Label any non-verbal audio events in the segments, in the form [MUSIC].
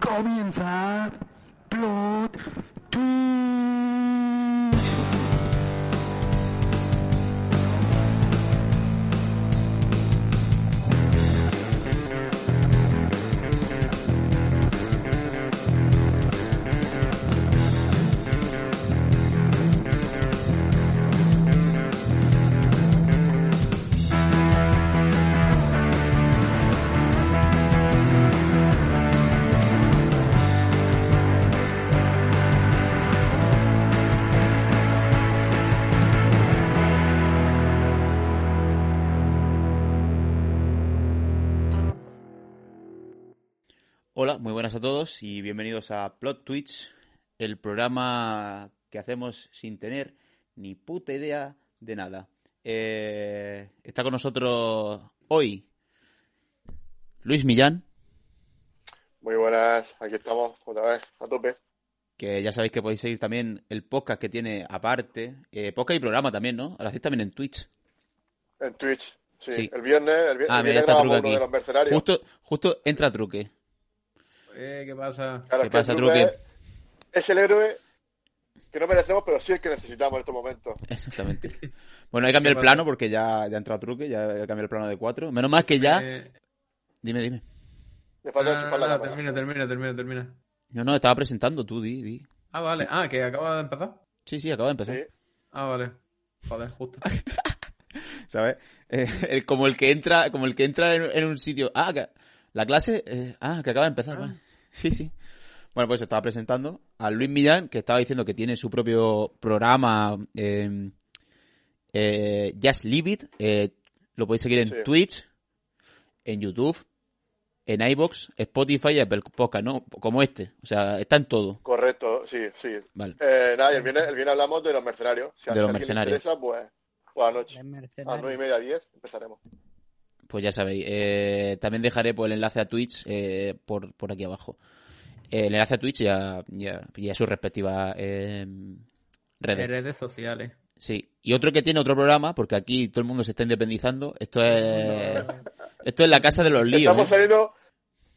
Comienza Plot Twist. Hola, muy buenas a todos y bienvenidos a Plot Twitch, el programa que hacemos sin tener ni puta idea de nada. Eh, está con nosotros hoy Luis Millán, Muy buenas, aquí estamos otra vez, a tope. que ya sabéis que podéis seguir también el podcast que tiene aparte, eh, podcast y programa también, ¿no? Lo hacéis también en Twitch. En Twitch. Sí, Sí. el viernes, el, vi- Ah, el mira, viernes está uno aquí. de los mercenarios. Justo, justo entra Truque. Eh, ¿qué pasa? Claro, ¿Qué pasa, Truque? Es el héroe que no merecemos, pero sí el que necesitamos en estos momentos. [LAUGHS] Exactamente. Bueno, hay que cambiar el ¿Qué plano porque ya, ya ha entrado Truque, ya he cambiado el plano de 4. Menos mal que ya... Eh, Dime, dime. Le falta ah, enchufar la ah, cámara. termina, termina, termina, termina. No, no, estaba presentando tú, di, di. Ah, vale. Ah, que acaba de empezar. Sí, sí, acaba de empezar. Sí. Ah, vale. Joder, justo. [LAUGHS] ¿Sabes? Eh, el- como el que entra, como el que entra en, en un sitio. Ah, que- la clase. eh, ah, que acaba de empezar, vale. Sí, sí. Bueno, pues estaba presentando a Luis Millán, que estaba diciendo que tiene su propio programa. Eh, eh, Just Leave It. eh, lo podéis seguir en Sí. Twitch, en YouTube, en iBox, Spotify y Apple Podcast, ¿no? Como este. O sea, está en todo. Correcto, sí, sí. Vale. Eh, nada, y el viernes, el viernes hablamos de los mercenarios. Si De los mercenarios. interesa, pues, por la noche. De A las mercenarios. nueve y media, diez, empezaremos. Pues ya sabéis. eh, también dejaré pues, el enlace a Twitch eh, por, por aquí abajo. Eh, el enlace a Twitch y a, y a- y a sus respectivas eh, redes. redes sociales. Sí. Y otro que tiene otro programa, porque aquí todo el mundo se está independizando. Esto es. Esto es la casa de los líos. Estamos ¿eh? saliendo,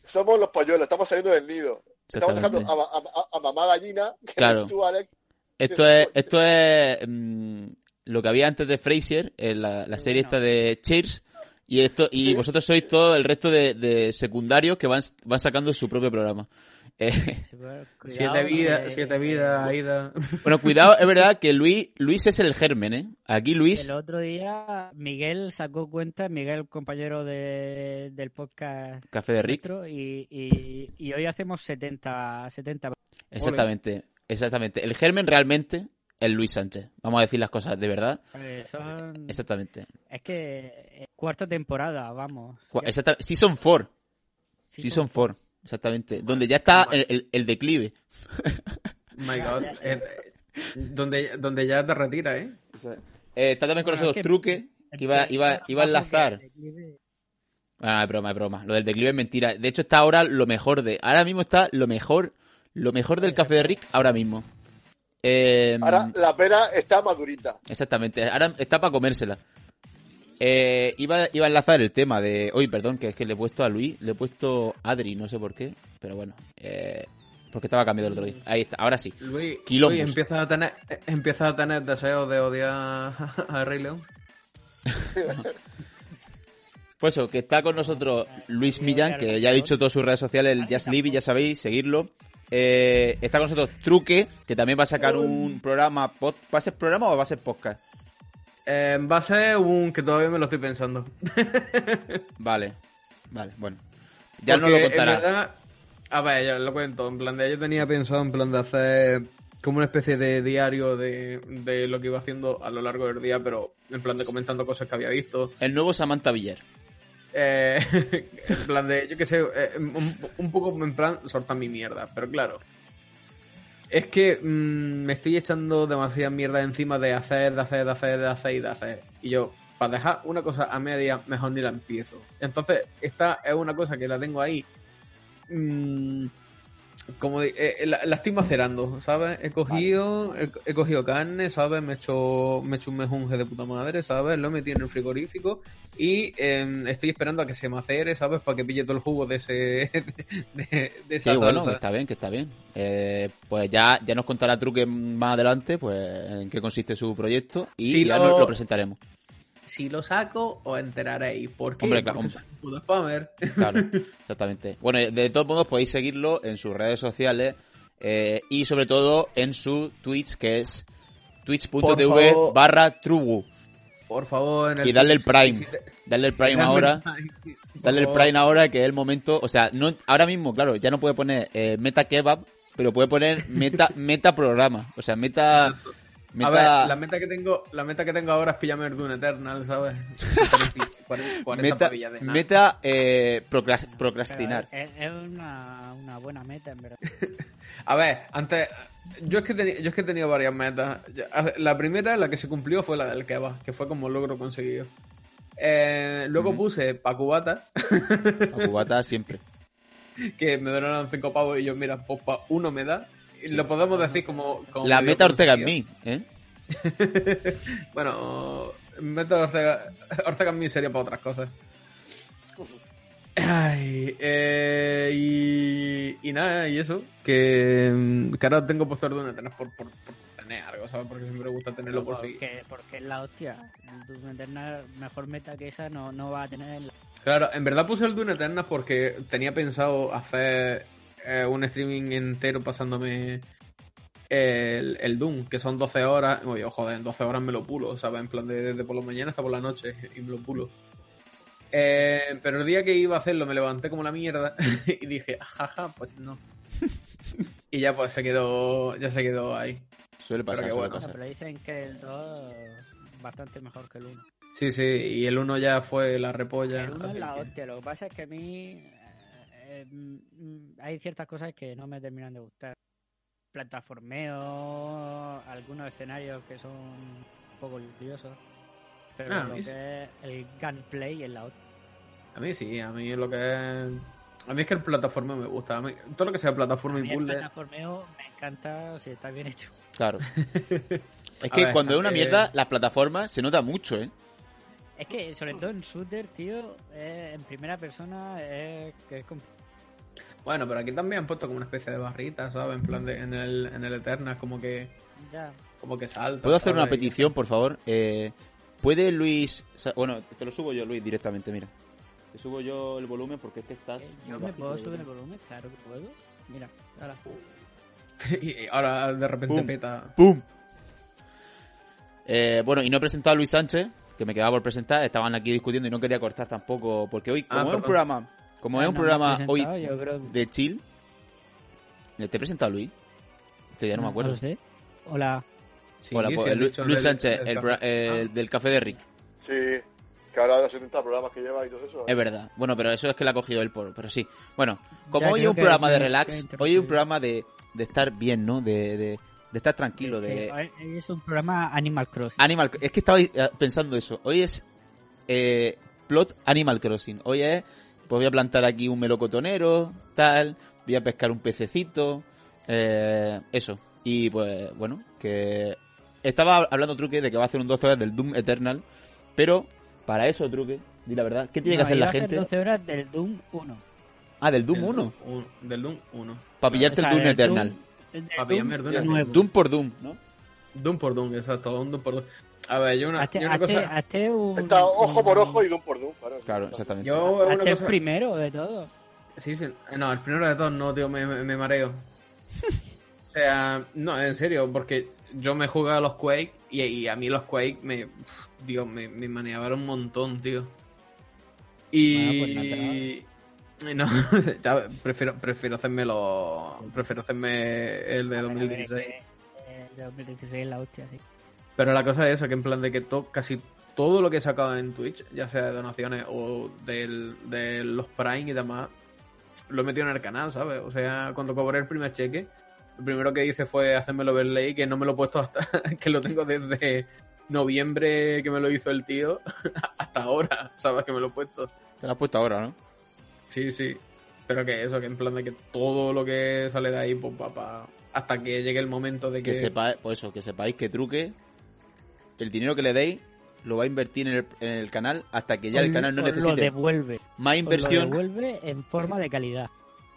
somos los polluelos, estamos saliendo del nido. Estamos dejando a, a- a mamá gallina, que Claro. tú, Alex. Esto es, esto es mm, lo que había antes de Frasier, en la, la serie esta de Cheers. Y esto y Sí. vosotros sois todo el resto de, de secundarios que van, van sacando su propio programa. Eh, [LAUGHS] cuidado, Siete vidas, siete vidas, Aida. Bueno, cuidado, es verdad [LAUGHS] que Luis, Luis es el germen, ¿eh? Aquí Luis, El otro día Miguel sacó cuenta, Miguel, compañero de, del podcast Café de Rick, y, y hoy hacemos 70, 70. exactamente, exactamente. El germen realmente es Luis Sánchez. Vamos a decir las cosas de verdad. Eh, son- Exactamente. es que eh, cuarta temporada, vamos. Cu- Ya- exacta- Season 4, sí, Season 4, exactamente. Donde ya está el, el- el declive. My God. Eh, donde, donde ya te retira, ¿eh? Eh, está también con Bueno, es nosotros que- iba, iba, iba a enlazar. Declive. Ah, es broma, es broma. Lo del declive es mentira. De hecho, está ahora lo mejor de. Ahora mismo está lo mejor. Lo mejor del café de Rick ahora mismo. Eh, Ahora la pera está madurita. Exactamente. Ahora está para comérsela. Eh, iba, iba a enlazar el tema de. Hoy, perdón, que es que le he puesto a Luis, le he puesto Adri, no sé por qué. Pero bueno. Eh, porque estaba cambiado el otro día. Ahí está, ahora sí. Luis. Luis empieza a tener, empieza a tener deseos de odiar a Rey León. [LAUGHS] Pues eso, que está con nosotros Luis Millán, que ya ha dicho todas sus redes sociales, el Just Live, ya sabéis, seguirlo. Eh, está con nosotros Truque, que también va a sacar un programa. pod- ¿Va a ser programa o va a ser podcast? Eh, va a ser un que todavía me lo estoy pensando. [LAUGHS] Vale, vale, bueno. Ya no Porque, lo contará. verdad, a ver, ya lo cuento. En plan de, yo tenía pensado en plan de hacer como una especie de diario de, de lo que iba haciendo a lo largo del día, pero en plan de comentando cosas que había visto. El nuevo Samantha Villar. Eh, [LAUGHS] en plan de, yo qué sé, eh, un, poco en plan soltar mi mierda, pero claro. Es que mm, me estoy echando demasiada mierda encima de hacer, de hacer, de hacer, de hacer y de hacer. Y yo, para dejar una cosa a media, mejor ni la empiezo. Entonces, esta es una cosa que la tengo ahí. mm, como de- eh, la, la estoy macerando, ¿sabes? He cogido, he, he cogido carne, ¿sabes? Me he hecho, me he hecho un mejunje de puta madre, ¿sabes? Lo he metido en el frigorífico y eh, estoy esperando a que se macere, ¿sabes? Para que pille todo el jugo de ese, [LAUGHS] de, de esa Sí, bueno, que está bien, que está bien. Eh, pues ya, ya nos contará Truque más adelante, pues en qué consiste su proyecto y Sí, ya lo, lo presentaremos. Si lo saco, os enteraréis. ¿Por qué? Hombre, claro, Porque soy un puto spammer. [LAUGHS] Claro, exactamente. Bueno, de todos modos podéis seguirlo en sus redes sociales eh, y sobre todo en su Twitch, que es twitch.tv barra Trugu. Por favor, en el Y darle el Prime. Darle el Prime ahora. Darle el. Prime ahora, que es el momento. O sea, no ahora mismo, claro, ya no puede poner eh, Meta Kebab, pero puede poner Meta, [LAUGHS] meta Programa. O sea, Meta. Meta A ver, la meta que tengo, la meta que tengo ahora es pillarme el Dune Eternal, ¿sabes? [LAUGHS] 40, 40 meta, de nada. meta eh, procras- Pero procrastinar. Es, es una, una buena meta, en verdad. [LAUGHS] A ver, antes. Yo es, que teni- yo es que he tenido varias metas. La primera, la que se cumplió, fue la del kebab, que fue como logro conseguido. Eh, luego puse pa' cubata, A cubata siempre. [LAUGHS] que me donaron 5 pavos y yo, mira, pues pa' uno me da. Lo podemos decir como. como La meta Ortega en mí, ¿eh? [LAUGHS] Bueno, meta Ortega, Ortega en mí sería para otras cosas. Ay, eh, y, y nada, y eso, que, mm, que ahora tengo puesto el Dune Eternal por, por, por tener algo, ¿sabes? Porque siempre me gusta tenerlo por sí. porque, porque es la hostia. El Doom Eternal, mejor meta que esa no, no va a tener en la... Claro, en verdad puse el Dune Eternal porque tenía pensado hacer eh, un streaming entero pasándome el, el Doom, que son 12 horas. Oye, joder, en 12 horas me lo pulo, ¿sabes? En plan, de- desde por la mañana hasta por la noche y me lo pulo. Eh, pero el día que iba a hacerlo me levanté como la mierda [LAUGHS] y dije, jaja, pues no. [LAUGHS] y ya pues se quedó, ya se quedó ahí. Suele pasar, que suele bueno. pasar. Pero dicen que el 2 bastante mejor que el 1. Sí, sí, y el uno ya fue la repolla. El 1 es la hostia. Lo que pasa es que a mí eh, eh, mm, hay ciertas cosas que no me terminan de gustar. Plataformeo, algunos escenarios que son un poco liosos. Pero Ah, lo que es el gunplay es la hostia. A mí sí, a mí es lo que es... A mí es que el plataforma me gusta. A mí- todo lo que sea plataforma A mí y el puzzle... plataformeo me encanta si está bien hecho. [LAUGHS] Claro. [LAUGHS] Es que ver, cuando es una eh, mierda, las plataformas se nota mucho, ¿eh? Es que, sobre todo en shooter, tío, eh, en primera persona, es que es com- Bueno, pero aquí también han puesto como una especie de barrita, ¿sabes? En plan de... En el, en el Eterna, como que... ya. Como que salta. ¿Puedo hacer una petición, por favor? Eh, ¿Puede Luis... Bueno, te lo subo yo, Luis, directamente, mira. Te subo yo el volumen porque es que estás... Eh, Yo me puedo subir el volumen. claro que puedo. Mira, ahora. [LAUGHS] y ahora de repente Pum. peta... ¡Pum! Eh, bueno, y no he presentado a Luis Sánchez, que me quedaba por presentar. Estaban aquí discutiendo y no quería cortar tampoco, porque hoy, como Ah, es un programa, como Ah, es un no programa hoy creo de chill, ¿te he presentado a Luis? Este ya no, me acuerdo. lo sé. Hola. Sí, Hola, pues, Luis Sánchez, del el, café. pro- el Ah. del café de Rick. Sí, que habla de los 70 programas que lleva y todo eso. ¿eh? Es verdad. Bueno, pero eso es que lo ha cogido él por. Pero sí. Bueno, como Ya, hoy un que- programa de relax, hoy es un programa de, de estar bien, ¿no? De, de, de estar tranquilo, Sí, de. es un programa Animal Crossing. Animal. Es que estaba eh, pensando eso. Hoy es eh, plot Animal Crossing. Hoy es. Pues voy a plantar aquí un melocotonero, tal. Voy a pescar un pececito. eh, eso. Y pues, bueno, que. Estaba hablando Truque de que va a hacer un 12 horas del Doom Eternal. Pero, para eso, Truque, di la verdad, ¿qué tiene que hacer la a hacer gente? 12 horas del Doom 1. Ah, del Doom Del 1. un- Del Doom 1. Para pillarte O sea, el Doom Eternal. pillarme el Doom Doom nuevo. Doom por Doom, ¿no? Doom por Doom, exacto. Un Doom por Doom. A ver, yo una, Hazte, yo una hazte- cosa... hazte un... Está ojo por ojo y don por don. Claro, Claro, exactamente. Yo una Hazte el primero de todo. Sí, sí. No, el primero de todos no, tío, me, me, me mareo. [LAUGHS] o sea, no, en serio, porque yo me jugaba a los Quake y, y a mí los Quake me. Dios, me, me maneaban un montón, tío. Y. No, [LAUGHS] [LAUGHS] ya, prefiero, prefiero hacerme los. Prefiero hacerme el de 2016. Eh, de 2016 es la hostia, sí. Pero la cosa es eso, que en plan de que to- casi todo lo que he sacado en Twitch, ya sea de donaciones o del- de los Prime y demás, lo he metido en el canal, ¿sabes? O sea, cuando cobré el primer cheque, lo primero que hice fue hacerme el overlay, que no me lo he puesto hasta [LAUGHS] que lo tengo desde noviembre que me lo hizo el tío [LAUGHS] hasta ahora, ¿sabes? Que me lo he puesto. Te lo has puesto ahora, ¿no? Sí, sí. Pero que eso, que en plan de que todo lo que sale de ahí, pues hasta que llegue el momento de que... Que sepáis, pues eso, que sepáis que Truque, el dinero que le deis, lo va a invertir en el, en el canal hasta que ya el canal no os Lo necesite devuelve. más inversión. Lo devuelve en forma de calidad.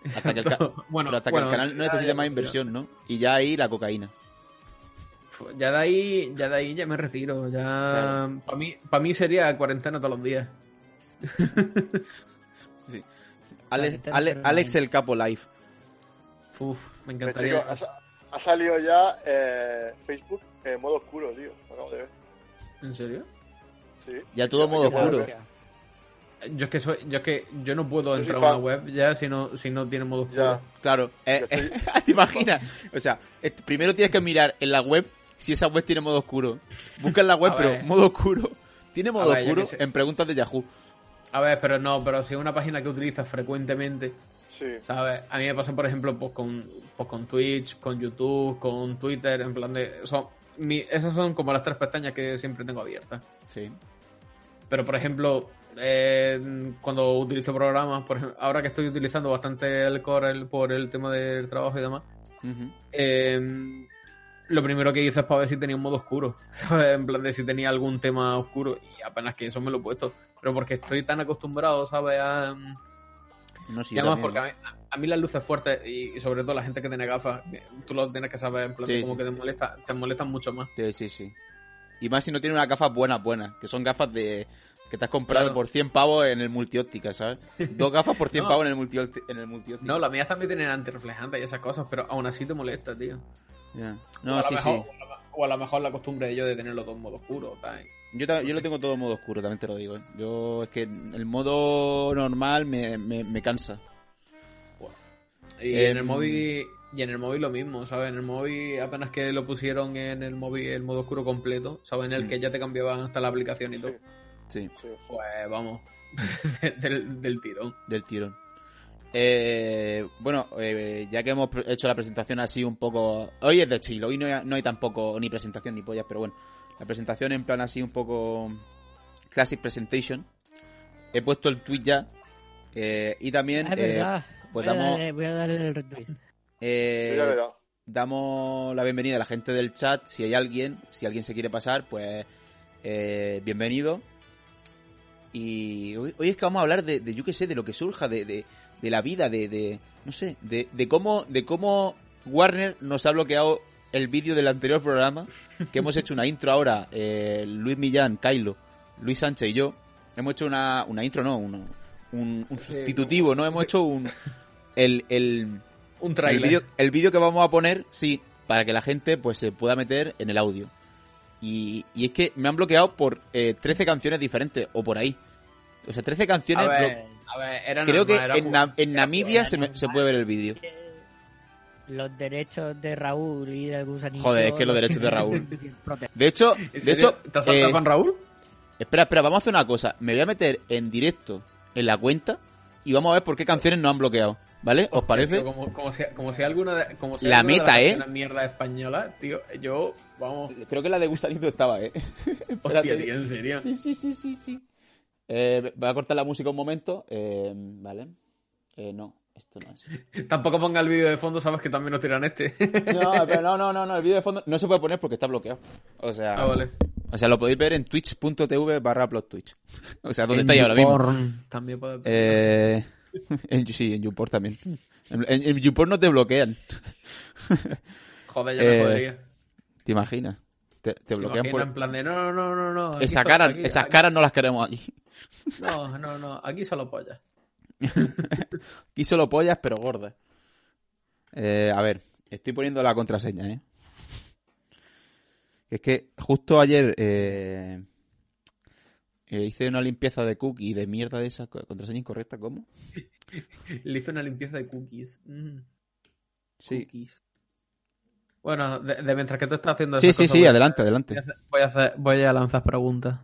Hasta que el, ca- [LAUGHS] Bueno, pero hasta bueno, que el canal no necesite más inversión, ¿no? Y ya ahí la cocaína. Ya de ahí, ya de ahí ya me retiro. Ya para mí, para mí sería cuarentena todos los días. [LAUGHS] Alex, gente Ale- no Alex el Capo Live. Uf, me Me encantaría. ha salido ya eh, Facebook en modo oscuro, tío. Acabo de ver. ¿En serio? Sí. Ya todo modo oscuro. Yo es que soy, yo es que yo no puedo Yo entrar a una web ya si no, si no tiene modo oscuro. Ya. Claro. Eh, estoy- [LAUGHS] ¿Te imaginas? O sea, eh, primero tienes que mirar en la web si esa web tiene modo oscuro. Busca en la web, A pero modo oscuro. ¿Tiene modo ver, oscuro? En preguntas de Yahoo. A ver, pero no, pero si es una página que utilizas frecuentemente, Sí. ¿sabes? A mí me pasa, por ejemplo, pues con, pues con Twitch, con YouTube, con Twitter, en plan de... Son, mi, esas son como las tres pestañas que siempre tengo abiertas. Sí. Pero, por ejemplo, eh, cuando utilizo programas, por ejemplo, ahora que estoy utilizando bastante el Corel por el tema del trabajo y demás, eh, lo primero que hice es para ver si tenía un modo oscuro, [LAUGHS] ¿sabes? En plan de si tenía algún tema oscuro y apenas que eso me lo he puesto. Pero porque estoy tan acostumbrado, ¿sabes? A, No, sí, y además, porque a mí, a mí las luces fuertes y, sobre todo la gente que tiene gafas, tú lo tienes que saber, en plan Sí, como sí. que te molesta, te molestan mucho más. Sí, sí, sí. Y más si no tiene unas gafas buenas, buenas. Que son gafas de que te has comprado Claro. por 100 pavos en el multióptica, ¿sabes? Dos gafas por 100 [LAUGHS] No. pavos en el, multi en el multióptica. No, las mías también tienen antirreflejantes y esas cosas, pero aún así te molesta, tío. Ya. o, No, a sí, sí. o a lo mejor la costumbre de yo de tenerlo todo en modo oscuro, tal. Yo, ta- yo lo tengo todo en modo oscuro, también te lo digo. ¿eh? Yo es que el modo normal me, me, me cansa. Y Em, en el móvil y en el móvil lo mismo, ¿sabes? En el móvil apenas que lo pusieron en el móvil el modo oscuro completo, ¿sabes? En el Mm. que ya te cambiaban hasta la aplicación y todo. Sí, Sí. Pues vamos, [LAUGHS] del, del tirón. del tirón. Eh, bueno, eh, ya que hemos hecho la presentación así un poco... Hoy es de chill, hoy no hay, no hay tampoco ni presentación ni pollas, pero bueno. La presentación en plan así un poco... Classic Presentation. He puesto el tweet ya. eh, y también... Ah, es eh, verdad. pues voy, a damos- darle, voy a darle el retweet. eh, damos la bienvenida a la gente del chat. Si hay alguien, si alguien se quiere pasar, pues eh, bienvenido. Y hoy, hoy es que vamos a hablar de, de, yo qué sé, de lo que surja, de, de, de la vida, de, de no sé, de, de cómo, de cómo Warner nos ha bloqueado el vídeo del anterior programa, que hemos hecho una intro ahora, eh, Luis Millán, Kylo, Luis Sánchez y yo, hemos hecho una, una intro, no, un, un Sí, sustitutivo, ¿no? Hemos hecho un... El, el, Un trailer. el vídeo que vamos a poner, sí, para que la gente pues se pueda meter en el audio. Y, y es que me han bloqueado por eh, 13 canciones diferentes, o por ahí. O sea, 13 canciones... a ver, a ver, era Creo que era en, Namibia era se, me- se puede ver el vídeo. Los derechos de Raúl y del gusanito. Joder, es que los derechos de Raúl. [LAUGHS] De hecho, ¿En de hecho ¿Te has saltado eh, con Raúl? espera, espera, vamos a hacer una cosa. Me voy a meter en directo en la cuenta y vamos a ver por qué canciones nos han bloqueado. ¿Vale? ¿Os parece? Tío, como, como, si alguna de, como si La alguna de meta, las ¿eh? mierda española, tío, yo, vamos, Creo que la de Gusanito estaba, ¿eh? [LAUGHS] hostia, tío, en serio. Sí, sí, sí, sí, sí. Eh, voy a cortar la música un momento. Eh, vale. Eh, no, esto no es. [LAUGHS] Tampoco ponga el vídeo de fondo, sabes que también nos tiran este. No, [LAUGHS] pero no, no, no, no, el vídeo de fondo no se puede poner porque está bloqueado. O sea, ah, vale. o sea lo podéis ver en twitch.tv barra plot twitch. [LAUGHS] O sea, ¿dónde estáis ahora mismo? También puede... Eh, en, sí, en YouPorn también. En, en, en YouPorn no te bloquean. Joder, ya me eh, jodería. ¿Te imaginas? Te, te ¿Te bloquean imaginas por... en plan de, no, no, no, no, Esa cara, aquí- esas aquí- caras no las queremos aquí. No, no, no, aquí solo pollas. [LAUGHS] Aquí solo pollas, pero gordas. Eh, a ver, estoy poniendo la contraseña, ¿eh? Es que justo ayer eh, eh, hice una limpieza de cookie y de mierda de esa co- contraseña incorrecta, ¿cómo? [LAUGHS] Le hice una limpieza de cookies. Mm, Sí, Cookies. Bueno, de, de mientras que tú estás haciendo sí, sí, cosas, sí, a- adelante, adelante. Voy a hacer- voy a lanzar preguntas.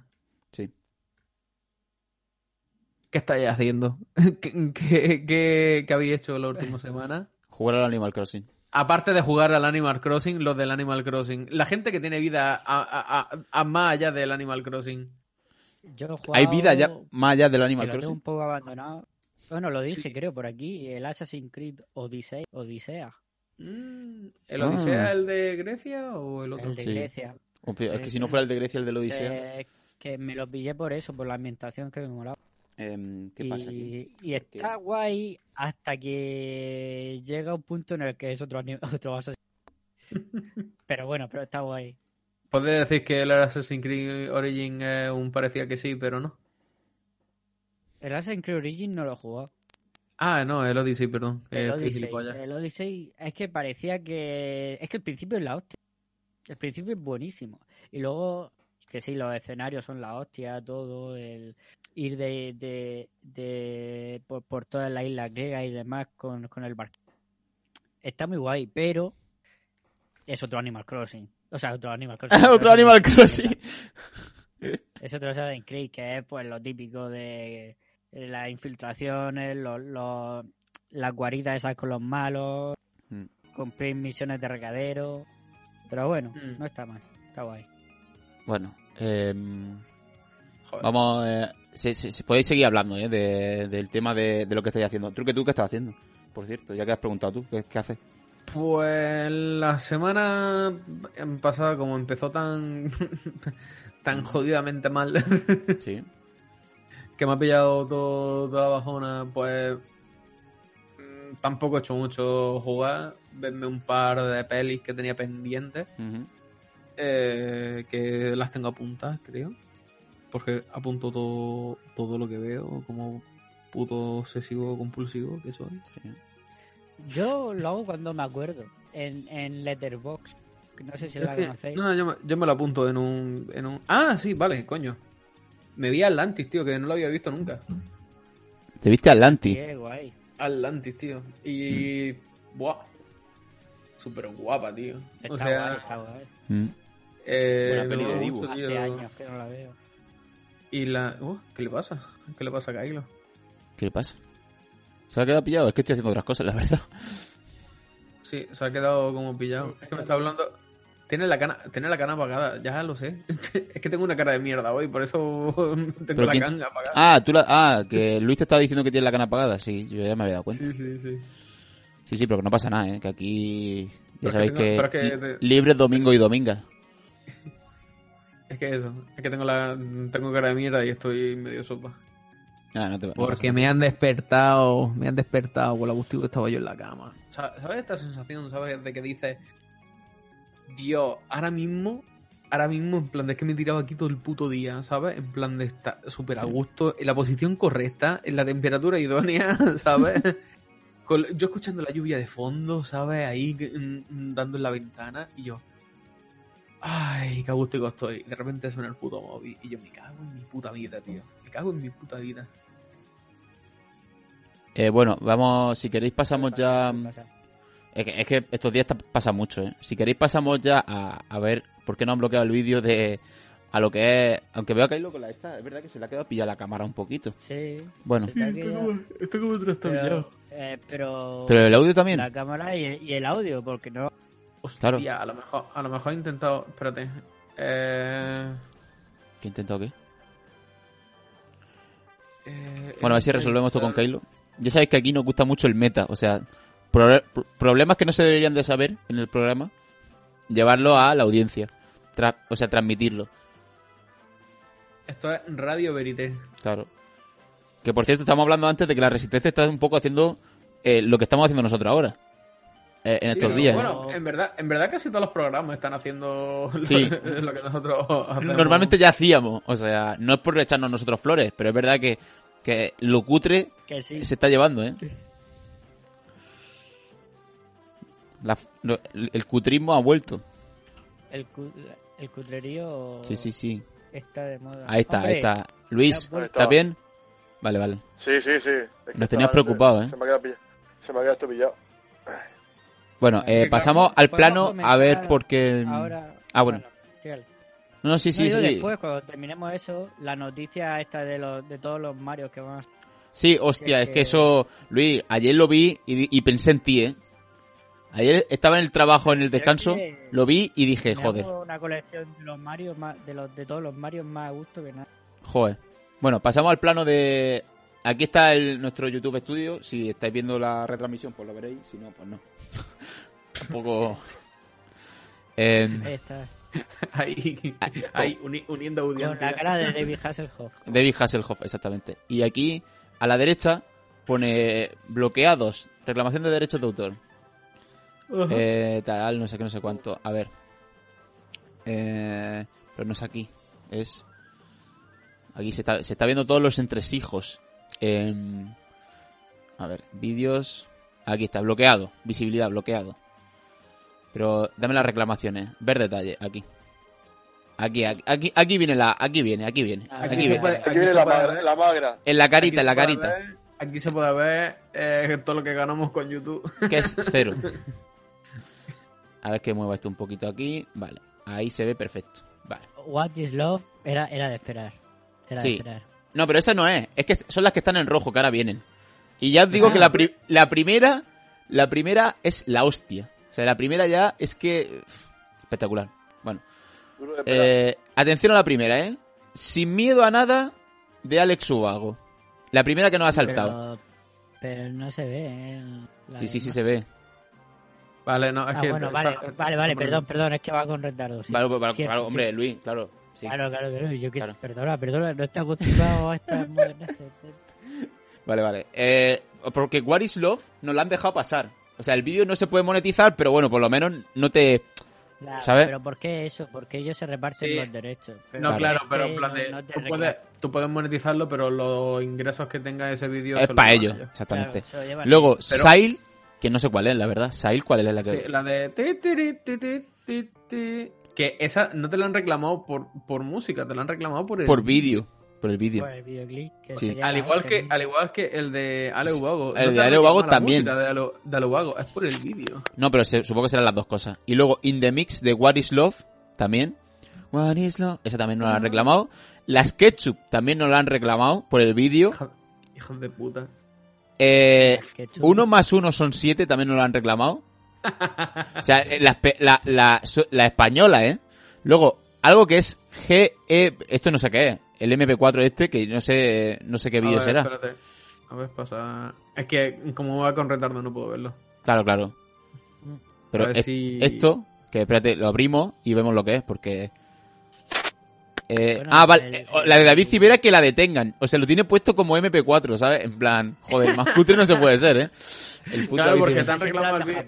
¿Qué estáis haciendo? [LAUGHS] ¿Qué, qué, qué- qué habéis hecho la última [LAUGHS] semana? Jugar al Animal Crossing. Aparte de jugar al Animal Crossing, los del Animal Crossing. La gente que tiene vida a, a- a- a más allá del Animal Crossing. Yo he Hay jugado- vida ya más allá del Animal lo tengo Crossing. un poco abandonado. Bueno, lo dije, creo, por aquí. El Assassin's Creed Odyssey, Odisea. Mm, ¿El Ah. Odisea el de Grecia o el otro? El de Sí. Grecia. Es que si no fuera el de Grecia, el de la Odisea. Eh, que me lo pillé por eso, por la ambientación que me molaba. Em, ¿Qué pasa aquí? Y, y está guay hasta que llega un punto en el que es otro, [LAUGHS] otro Assassin's Pero bueno, pero está guay. Podría decir que el Assassin's Creed Origin es un parecía que sí, pero no. El Assassin's Creed Origin no lo he jugado. Ah, no, el Odyssey, perdón. El Odyssey, el Odyssey es que parecía que... Es que el principio es la hostia. El principio es buenísimo. Y luego, que sí, los escenarios son la hostia, todo, el ir de, de, de por, por toda la isla griega y demás con, con el barco. Está muy guay, pero es otro Animal Crossing. O sea, otro Animal [LAUGHS] Crossing. Otro Animal Crossing. Es otro Assassin's Creed que es pues lo típico de las infiltraciones, los, los- las guaridas esas con los malos, Mm. cumplir misiones de recadero. Pero bueno, Mm. no está mal, está guay. Bueno, Joder. vamos. eh, si- si podéis seguir hablando eh, de- del tema de, de lo que estáis haciendo. ¿Tú que tú qué estás haciendo? Por cierto, ya que has preguntado tú, ¿qué, qué haces? Pues la semana pasada, como empezó tan [LAUGHS] tan jodidamente mal, [LAUGHS] Sí. que me ha pillado todo, toda la bajona, pues mm, tampoco he hecho mucho jugar, verme un par de pelis que tenía pendientes, eh, que las tengo apuntadas, creo, porque apunto todo, todo lo que veo, como puto obsesivo compulsivo que soy. Sí. Yo lo hago cuando me acuerdo, en, en Letterboxd, que no sé si Es la que- conocéis. no, yo me, yo me lo apunto en un, en un... Ah, sí, vale, coño. Me vi Atlantis, tío, que no lo había visto nunca. ¿Te viste Atlantis? Qué guay. Atlantis, tío. Y... Buah. Súper guapa, tío. Está o sea, guay, está guay. Mm. eh, Buena peli de Dibu. Hace años que no la veo. Y la... Uh, ¿Qué le pasa? ¿Qué le pasa a Kylo? ¿Qué le pasa? ¿Se ha quedado pillado? Es que estoy haciendo otras cosas, la verdad. Sí, se ha quedado como pillado. Es que me está hablando... Tiene la cana, tiene la cana apagada, ya lo sé. [LAUGHS] es que tengo una cara de mierda hoy, por eso [LAUGHS] tengo la quién- canga apagada. Ah, tú la... ah, que Luis te estaba diciendo que tiene la cana apagada. Sí, yo ya me había dado cuenta. sí, sí, sí. Sí, sí, pero que no pasa nada, ¿eh? Que aquí... Ya Pero sabéis que tengo- que li- te- Libre domingo y dominga. Es que eso, es que tengo la tengo cara de mierda y estoy medio sopa. Ah, no te no Porque me han despertado, me han despertado con la gustivo que estaba yo en la cama. Sa- ¿Sabes esta sensación, sabes, de que dices, Dios, ahora mismo, ahora mismo, en plan de que me he tirado aquí todo el puto día, ¿sabes? En plan de estar súper a Sí. gusto, en la posición correcta, en la temperatura idónea, [LAUGHS] ¿sabes? Con- yo escuchando la lluvia de fondo, ¿sabes? Ahí mm, mm, dando en la ventana y yo, ay, qué a gusto estoy. De repente suena el puto móvil y yo me cago en mi puta vida, tío. Me cago en mi puta vida. Eh, bueno, vamos, si queréis pasamos ya... Es que, es que estos días pasa mucho, ¿eh? Si queréis pasamos ya a, a ver por qué no han bloqueado el vídeo de... A lo que es... Aunque veo a Kylo con la esta, es verdad que se le ha quedado pillada la cámara un poquito. Sí. Bueno, quedado- Esto como pero, eh, pero, pero el audio también. la cámara y, y el audio, porque no. Hostia, Claro. a lo mejor, a lo mejor he intentado. Espérate. Eh, ¿Qué qué? eh, Bueno, a ver si resolvemos esto con Kylo. Ya sabéis que aquí nos gusta mucho el meta, o sea, pro- pro- problemas que no se deberían de saber en el programa, llevarlo a la audiencia, Tra- o sea, transmitirlo, Esto es Radio Verité. claro. Que por cierto, estamos hablando antes de que la resistencia está un poco haciendo eh, lo que estamos haciendo nosotros ahora, eh, en Sí, estos días. ¿eh? Bueno, en verdad, en verdad casi todos los programas están haciendo lo, Sí. [LAUGHS] lo que nosotros hacemos. Normalmente ya hacíamos, o sea, no es por echarnos nosotros flores, pero es verdad que, que lo cutre Que sí. se está llevando, ¿eh? La- lo- el cutrismo ha vuelto. El, cu- el cutrerío Sí, sí, sí. está de moda. Ahí está, Hombre, ahí está. Luis, ¿estás bien? Vale, vale. Sí, sí, sí. Es que Nos tenías preocupado, se- ¿eh? Se me ha quedado pillado. Se me ha quedado esto pillado. Bueno, Eh, pasamos al plano a ver porque... Ahora. Ah, bueno. No, sí, No, sí, sí. después, cuando terminemos eso, la noticia esta de los de todos los Marios que van a... Sí, hostia, es que eso, Luis, ayer lo vi y, y pensé en ti, ¿eh? Ayer estaba en el trabajo, en el es descanso, que- lo vi y dije, Me joder, hago una colección de los Mario más, de los de todos los Mario más a gusto que nada. joder. Bueno, pasamos al plano de... Aquí está el, nuestro YouTube Studio. Si estáis viendo la retransmisión, pues lo veréis. Si no, pues no. [LAUGHS] Tampoco... Eh, Ahí está. Ahí, ahí uni- uniendo Con la audiencia. cara de David Hasselhoff. David Hasselhoff, exactamente. Y aquí, a la derecha, pone bloqueados, reclamación de derechos de autor. Eh, tal, no sé qué, no sé cuánto. A ver. Eh, pero no es aquí. Es. Aquí se está, se está viendo todos los entresijos. Em, a ver, vídeos. Aquí está, bloqueado. Visibilidad, bloqueado. Pero dame las reclamaciones. Ver detalle, aquí. Aquí, aquí, aquí, viene la. Aquí viene, aquí viene. Aquí aquí viene. puede- Aquí viene la magra, la magra. En la carita, en la carita. ver- aquí se puede ver eh, todo lo que ganamos con YouTube. que es [LAUGHS] cero. A ver que mueva esto un poquito aquí. Vale, ahí se ve perfecto. Vale. What is Love era, era de esperar. Era Sí. de esperar. No, pero esa no es. Es que son las que están en rojo, que ahora vienen. Y ya os digo Ah, que la, pri- la primera. La primera es la hostia. O sea, la primera ya es que. Espectacular. Bueno. Eh, atención a la primera, ¿eh? Sin miedo a nada de Alex Ubago. La primera que nos ha saltado. Pero, pero no se ve. ¿eh? La Sí, sí, sí se ve. Vale, no, es Ah, que. bueno, vale, vale, vale, perdón, perdón, es que va con retardo. Sí. Vale, vale, Cierto, claro, hombre. Luis, claro. Sí. Claro, claro, claro. Yo que Claro. perdona, perdona, no estoy acostumbrado a estas moderneces. [LAUGHS] Vale, vale. Eh, porque What is Love nos la han dejado pasar. O sea, el vídeo no se puede monetizar, pero bueno, por lo menos no te... Claro, ¿Sabes? Pero ¿por qué eso? Porque ellos se reparten Sí. los derechos. Pero No, claro, pero en plan de. no tú, puedes, tú puedes monetizarlo, pero los ingresos que tenga ese vídeo. Es para ellos, ellos. exactamente. Claro, Luego. Pero- Sail, que no sé cuál es, la verdad. Sail, ¿cuál es la que...? Sí, la de. Que esa no te la han reclamado por, por música, te la han reclamado por el. Por vídeo. Por el vídeo. Sí. Al igual, que, ¿no? al igual que el de Ale Ubago. El No de Ale Ubago también. De Ale, de Ale Ubago, es por el vídeo. No, pero se- supongo que serán las dos cosas. Y luego, In the Mix de What is Love, también. What is Love, esa también nos la han reclamado. Las Ketchup también nos la han reclamado por el vídeo. Hijos de puta. Eh, uno más uno son siete, también nos lo han reclamado. O sea, eh, la, espe- la, la, so- la española, ¿eh? Luego, algo que es GE... Esto no sé qué es. El MP4 este, que no sé no sé qué vídeo será. espérate. A ver, pasa. Es que como va con retardo no puedo verlo. Claro, claro. Pero es- si- esto, que espérate, lo abrimos y vemos lo que es, porque... Eh, Bueno, ah, vale. el- eh, La de David Civera que la detengan. O sea, lo tiene puesto como MP4, ¿sabes? En plan, joder, más cutre no se puede ser, ¿eh? El puto Claro, David porque te han reclamado el vídeo.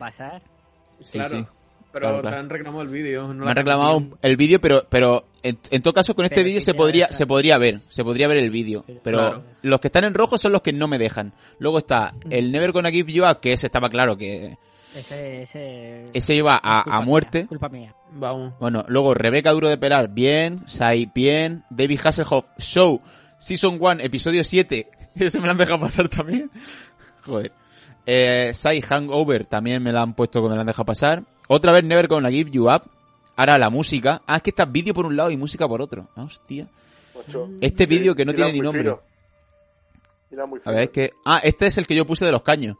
Sí, claro. sí. Pero Claro, claro. te han reclamado el vídeo. no Me han reclamado canción. el vídeo, pero pero en, en todo caso con este vídeo sí se podría se podría ver, se podría ver el vídeo, Pero- Claro. los que están en rojo son los que no me dejan. Luego está el Never Gonna Give You Up, que ese estaba claro que Ese, ese... ese iba a, culpa a mía, muerte. culpa mía. Vamos. Bueno, luego Rebeca Duro de Pelar, bien, Sai, bien, David Hasselhoff, Show, Season 1, episodio 7, [LAUGHS] ese me lo han dejado pasar también. [LAUGHS] Joder. Eh, Sai Hangover también me la han puesto que me la han dejado pasar. Otra vez Never Gonna Give You Up. Ahora la música. Ah, es que está vídeo por un lado y música por otro. Ah, hostia. Este vídeo que no tiene ni nombre. fino. A ver, es que... Ah, este es el que yo puse de los caños.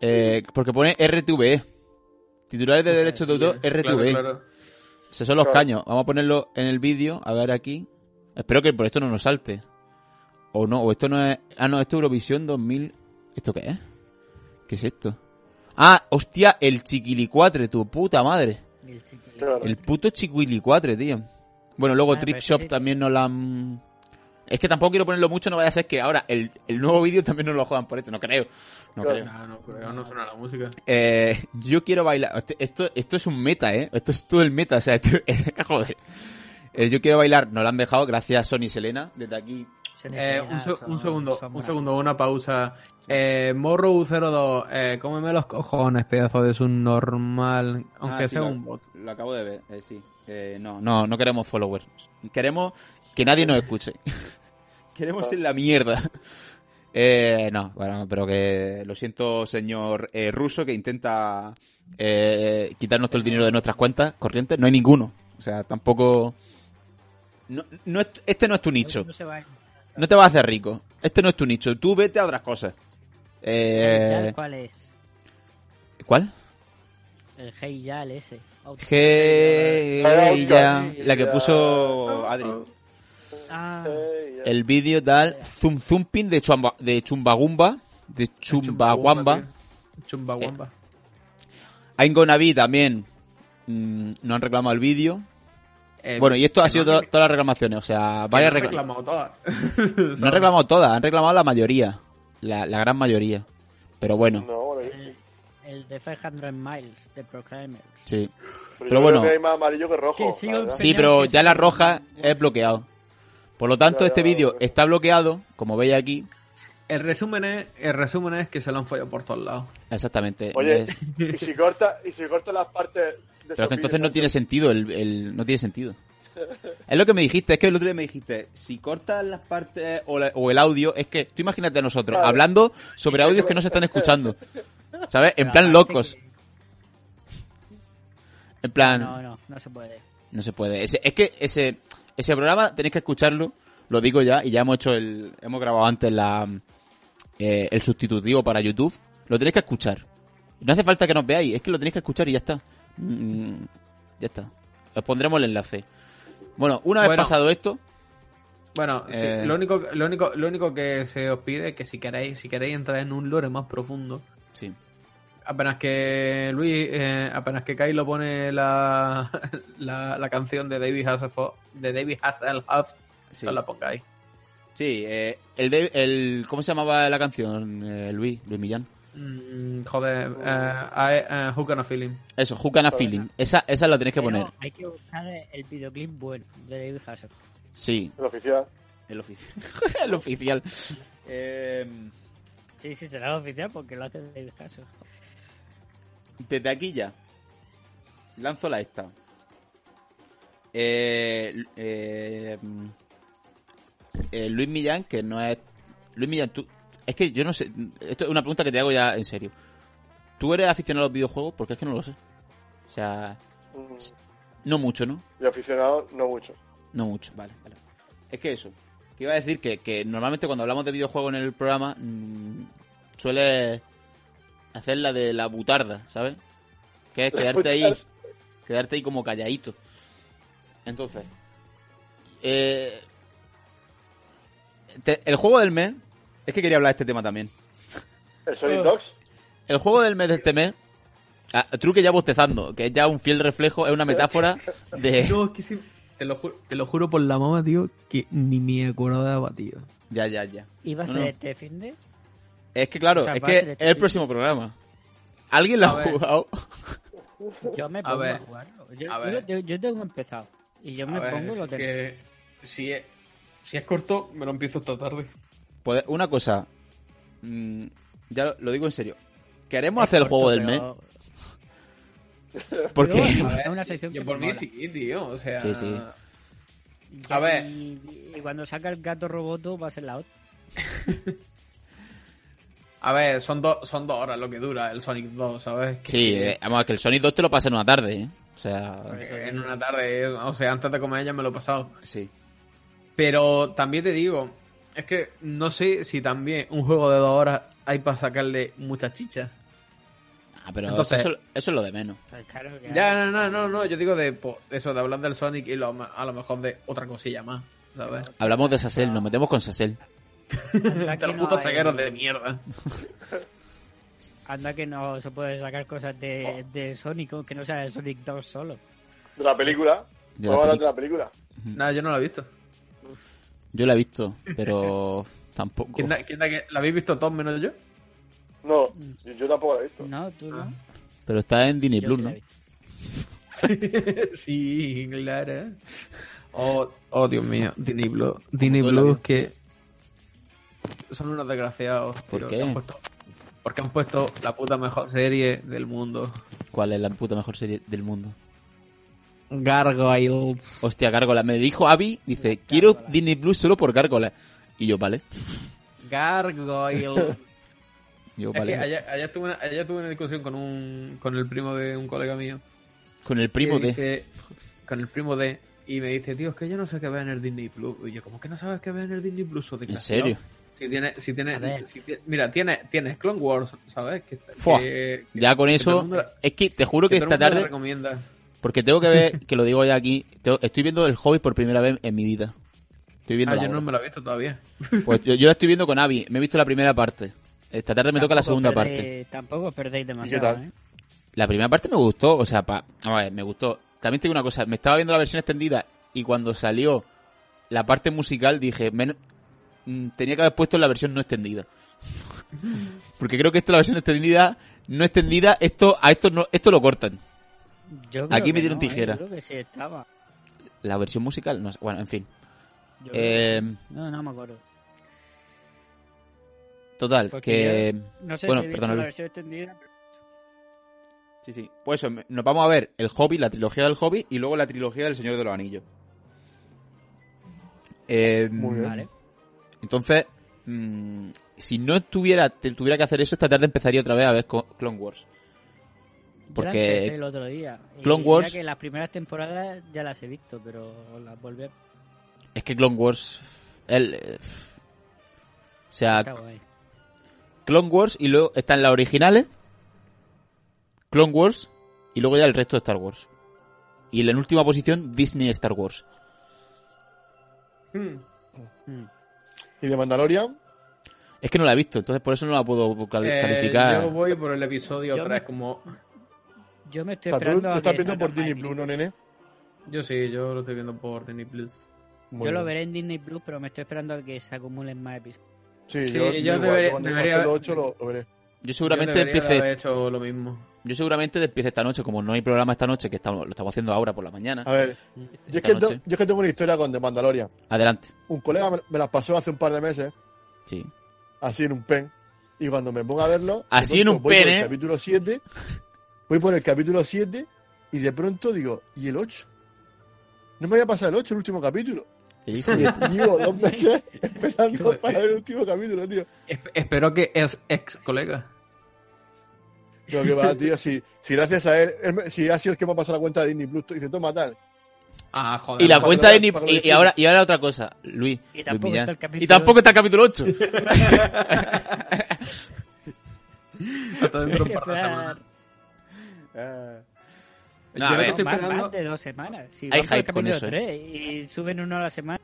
Eh, porque pone RTVE. Titulares de derechos de autor, RTVE. claro. Esos son los Claro. caños. Vamos a ponerlo en el vídeo. A ver aquí. Espero que por esto no nos salte. O no, o esto no es... Ah, no, esto es Eurovisión 2000... ¿Esto qué es? ¿Qué es esto? Ah, hostia, el chiquilicuatre, tu puta madre. El puto chiquilicuatre, tío. Bueno, luego Ah, Trip Shop sí. también nos la han... Es que tampoco quiero ponerlo mucho, no vaya a ser que ahora el, el nuevo vídeo también nos lo jodan por esto, no creo. No creo. Ah, no, pero no suena la música. Eh, yo quiero bailar. Este- Esto, esto es un meta, ¿eh? Esto es todo el meta, o sea, esto- [LAUGHS] joder. Eh, yo quiero bailar, nos lo han dejado, gracias Sony y Selena, desde aquí. Eh, un, se- son- un segundo, un segundo, una pausa. Eh, Morrow02, eh, cómeme los cojones, pedazo de subnormal, aunque Ah, sí, sea lo- un bot. Lo acabo de ver, eh, sí. Eh, no, no, no queremos followers. Queremos que nadie nos escuche. [LAUGHS] queremos ser la mierda. Eh, no, bueno, pero que lo siento, señor eh, ruso, que intenta eh, quitarnos todo el dinero de nuestras cuentas corrientes. No hay ninguno. O sea, tampoco... No, no es- este no es tu nicho. No te vas a hacer rico. Este no es tu nicho. Tú vete a otras cosas. Eh, ¿Cuál es? ¿Cuál? El Hey Yal ese. Hey, ya, la que puso Adri. Ah, Eh. El vídeo tal Zum Zumping de, Chuamba, de Chumbagumba, de. Chumbawamba. I'm Gonna Be también. mm, no han reclamado el vídeo. Eh, Bueno, y esto ha que sido no todas las reclamaciones. O sea, varias no han reclamado todas. [LAUGHS] No [LAUGHS] han reclamado todas, han reclamado la mayoría. La, la gran mayoría. Pero bueno, No, bueno, el, el de 500 Miles de Proclaimers. sí. pero, pero yo bueno. creo que hay más amarillo que rojo. Que. Sí, pero ya la roja es bloqueado. Por lo tanto, este vídeo está bloqueado, como veis aquí. El resumen es, el resumen es que se lo han follado por todos lados. Exactamente. Oye, Es- y si corta, y si corta las partes de Pero que entonces no tiene sentido, el, el- no tiene sentido. Es lo que me dijiste, es que el otro día me dijiste, si cortas las partes o, la- o el audio, es que tú imagínate a nosotros Claro. hablando sobre audios que no se están escuchando. ¿Sabes? En plan locos. En plan, No, no, no se puede. no se puede. Ese- es que ese, ese programa tenéis que escucharlo, lo digo ya, y ya hemos hecho el, hemos grabado antes la, eh, el sustitutivo para YouTube. Lo tenéis que escuchar. No hace falta que nos veáis, es que lo tenéis que escuchar y ya está. Mm, ya está. Os pondremos el enlace. Bueno, una vez Bueno. pasado esto, Bueno, sí, Eh. lo único, lo único, lo único que se os pide es que si queréis, si queréis entrar en un lore más profundo, sí. Apenas que Luis, eh, apenas que Kai lo pone la, [LAUGHS] la, la canción de David Hasselhoff, de David Hasselhoff, Sí. no la pongáis. Sí, eh, el, el, ¿cómo se llamaba la canción, eh, Luis? Luis Millán. Mm, joder, eh, I, eh, Who Can I Feel Him? Eso, Who Can I Feeling. Esa, esa la tenéis que Pero poner. Hay que buscar el videoclip bueno de David Hasselhoff. Sí, El oficial. el oficial. [LAUGHS] el oficial. Eh, Sí, sí, será el oficial porque lo hace David Hasselhoff. Desde aquí ya. Lanzo la esta. Eh, eh, mm, eh, Luis Millán, que no es. Luis Millán, tú. Es que yo no sé. Esto es una pregunta que te hago ya en serio. ¿Tú eres aficionado a los videojuegos? Porque es que no lo sé. O sea, Mm, no mucho, ¿no? Y aficionado, no mucho. No mucho, vale, vale. Es que eso. Que iba a decir que, que normalmente cuando hablamos de videojuegos en el programa, mm, suele hacer la de la butarda, ¿sabes? Que es quedarte ahí, quedarte ahí como calladito. Entonces, eh, te- el juego del mes, es que quería hablar de este tema también. El. Sonic Dogs, [LAUGHS] El juego del mes de este mes, ah, Truque ya bostezando, que es ya un fiel reflejo, es una [LAUGHS] metáfora de... [LAUGHS] No, es que sí, te lo, juro, te lo juro por la mamá, tío, que ni me acordaba, tío. Ya, ya, ya. ¿Iba a No, ser no. este fin de? Es que claro, O sea, es a que es este el próximo programa. ¿Alguien lo A ha ver. jugado? Yo me A pongo a, ver. jugarlo. Yo, A yo- ver. yo- yo tengo empezado. Y yo me A ver, pongo lo que... si es, si es corto, me lo empiezo esta tarde. Pues una cosa, mm, ya lo, lo digo en serio. ¿Queremos hacer el juego del mes? Porque A [LAUGHS] Es una sección yo que por mí mola. sí, tío, o sea... Sí, sí. A ver. Y, y cuando saca el gato roboto va a ser la otra. [LAUGHS] A ver, son, dos son dos horas lo que dura el Sonic 2, ¿sabes? Que- sí, eh, vamos, que el Sonic 2 te lo pasa en una tarde, ¿eh? O sea, que en una tarde, o sea, antes de comer ya me lo he pasado. sí. Pero también te digo, es que no sé si también un juego de dos horas hay para sacarle muchas chichas. Ah, pero Entonces- eso, eso es lo de menos. Pues claro que Ya, no, no, no, no, yo digo de po, eso, de hablar del Sonic y lo- a lo mejor de otra cosilla más, ¿sabes? Hablamos de Sassel, nos metemos con Sassel. Anda De que los putos cegueros de mierda. Anda que no se puede sacar cosas de, de Sonic, que no sea el Sonic 2 solo. de la película. De la peli- de la película. Nada, yo no lo he visto. Yo la he visto, pero [LAUGHS] tampoco. ¿Quién da- quién da que- ¿La habéis visto todos menos yo? No, yo, yo tampoco la he visto. No, tú no. Pero está en Disney Plus, sí la ¿no? [LAUGHS] sí, claro. Oh, oh, Dios mío, Disney Blue. Disney la vida. que son unos desgraciados. ¿Por tío, qué? han puesto- porque han puesto la puta mejor serie del mundo. ¿Cuál es la puta mejor serie del mundo? Gargoyles. Hostia, Gárgola. Me dijo Abby, dice, quiero Disney Plus solo por Gárgola. Y yo, vale. Gargoyles. [LAUGHS] Yo, es vale. que ayer, ayer tuve una, ayer tuve una discusión con un con el primo de un colega mío. Con el primo de... dice- con el primo de y me dice, tío, es que yo no sé qué ver en el Disney Plus. Y yo, ¿cómo que no sabes qué ver en el Disney Plus? ¿En desgraciado?". serio? Si tienes, si ver. si tie- mira, tienes, tienes Clone Wars, ¿sabes? Que, Fua, que- que- Ya con que eso, mundo la- es que te juro que esta la tarde, recomienda. porque tengo que ver, [LAUGHS] que lo digo ya aquí, tengo- estoy viendo el Hobbit por primera vez en mi vida. Estoy viendo Ah, la yo no me lo he visto todavía. Pues yo, yo la estoy viendo con Avi, me he visto la primera parte. Esta tarde me toca la segunda perdéis- parte. Tampoco os perdéis demasiado, tal? ¿eh? La primera parte me gustó, o sea, pa, a ver, me gustó. También tengo una cosa, me estaba viendo la versión extendida y cuando salió la parte musical dije, tenía que haber puesto la versión no extendida. [LAUGHS] Porque creo que esto la versión extendida, no extendida, esto a esto no, esto lo cortan. Yo creo Aquí me dieron no, ¿eh? tijera. Yo creo que sí estaba. La versión musical, no sé, bueno, en fin. Yo creo Eh, que- No, no me acuerdo. total, Porque que... No sé bueno, si la versión extendida. pero- Sí, sí. Pues eso, nos vamos a ver el Hobbit, la trilogía del Hobbit y luego la trilogía del Señor de los Anillos. Eh, Muy bien. Vale. Entonces, mm, si no tuviera, te- tuviera que hacer eso, esta tarde empezaría otra vez a ver Clone Wars. La Porque el otro día. y Clone mira Wars- que las primeras temporadas ya las he visto, pero las volví a... es que Clone Wars... El, eh, o sea. Clone Wars y luego están las originales, Clone Wars y luego ya el resto de Star Wars. Y en última posición, Disney Star Wars. Hmm. Mm. ¿Y de Mandalorian? Es que no la he visto, entonces por eso no la puedo Eh, calificar. yo voy por el episodio Yo 3, me- como... Yo me O estoy sea, tú esperando lo a estás viendo por Disney Plus, ¿no, nene? Yo sí, yo lo estoy viendo por Disney Plus. Muy Yo lo veré en Disney Plus, pero me estoy esperando a que se acumulen más episodios. Sí, Sí, yo, yo igual, debería- cuando debería- cuando los 8 lo, lo veré. Yo seguramente Yo empiece, haber hecho lo mismo. yo seguramente empiece esta noche, como no hay programa esta noche, que estamos, lo estamos haciendo ahora por la mañana. A ver, yo es, que noche. te- yo es que tengo una historia con The Mandalorian. Adelante. Un colega me, me las pasó hace un par de meses, Sí. así en un pen. Y cuando me pongo a verlo, Así en un voy pen, por ¿eh? el capítulo 7, voy por el capítulo 7 y de pronto digo, ¿y el 8? No me había pasado el 8, el último capítulo. Hijo de- llevo dos meses esperando de- para ver el último capítulo, tío. Esp- espero que es ex colega. Pero que va, [LAUGHS] tío, si, si gracias a él, él si ha sido el que me ha pasado la cuenta de Disney Plus, dice, toma tal. Ah, joder. Y la cuenta de lo- lo y, y ahora y ahora otra cosa, Luis, Y Luis tampoco Millán. está el capítulo y tampoco está el capítulo 8. Hasta [LAUGHS] dentro de un par de semanas. No, a Yo lo ver. que estoy más, esperando... más de dos semanas. Si Hay hype con eso, ¿eh? tres y suben uno a la semana.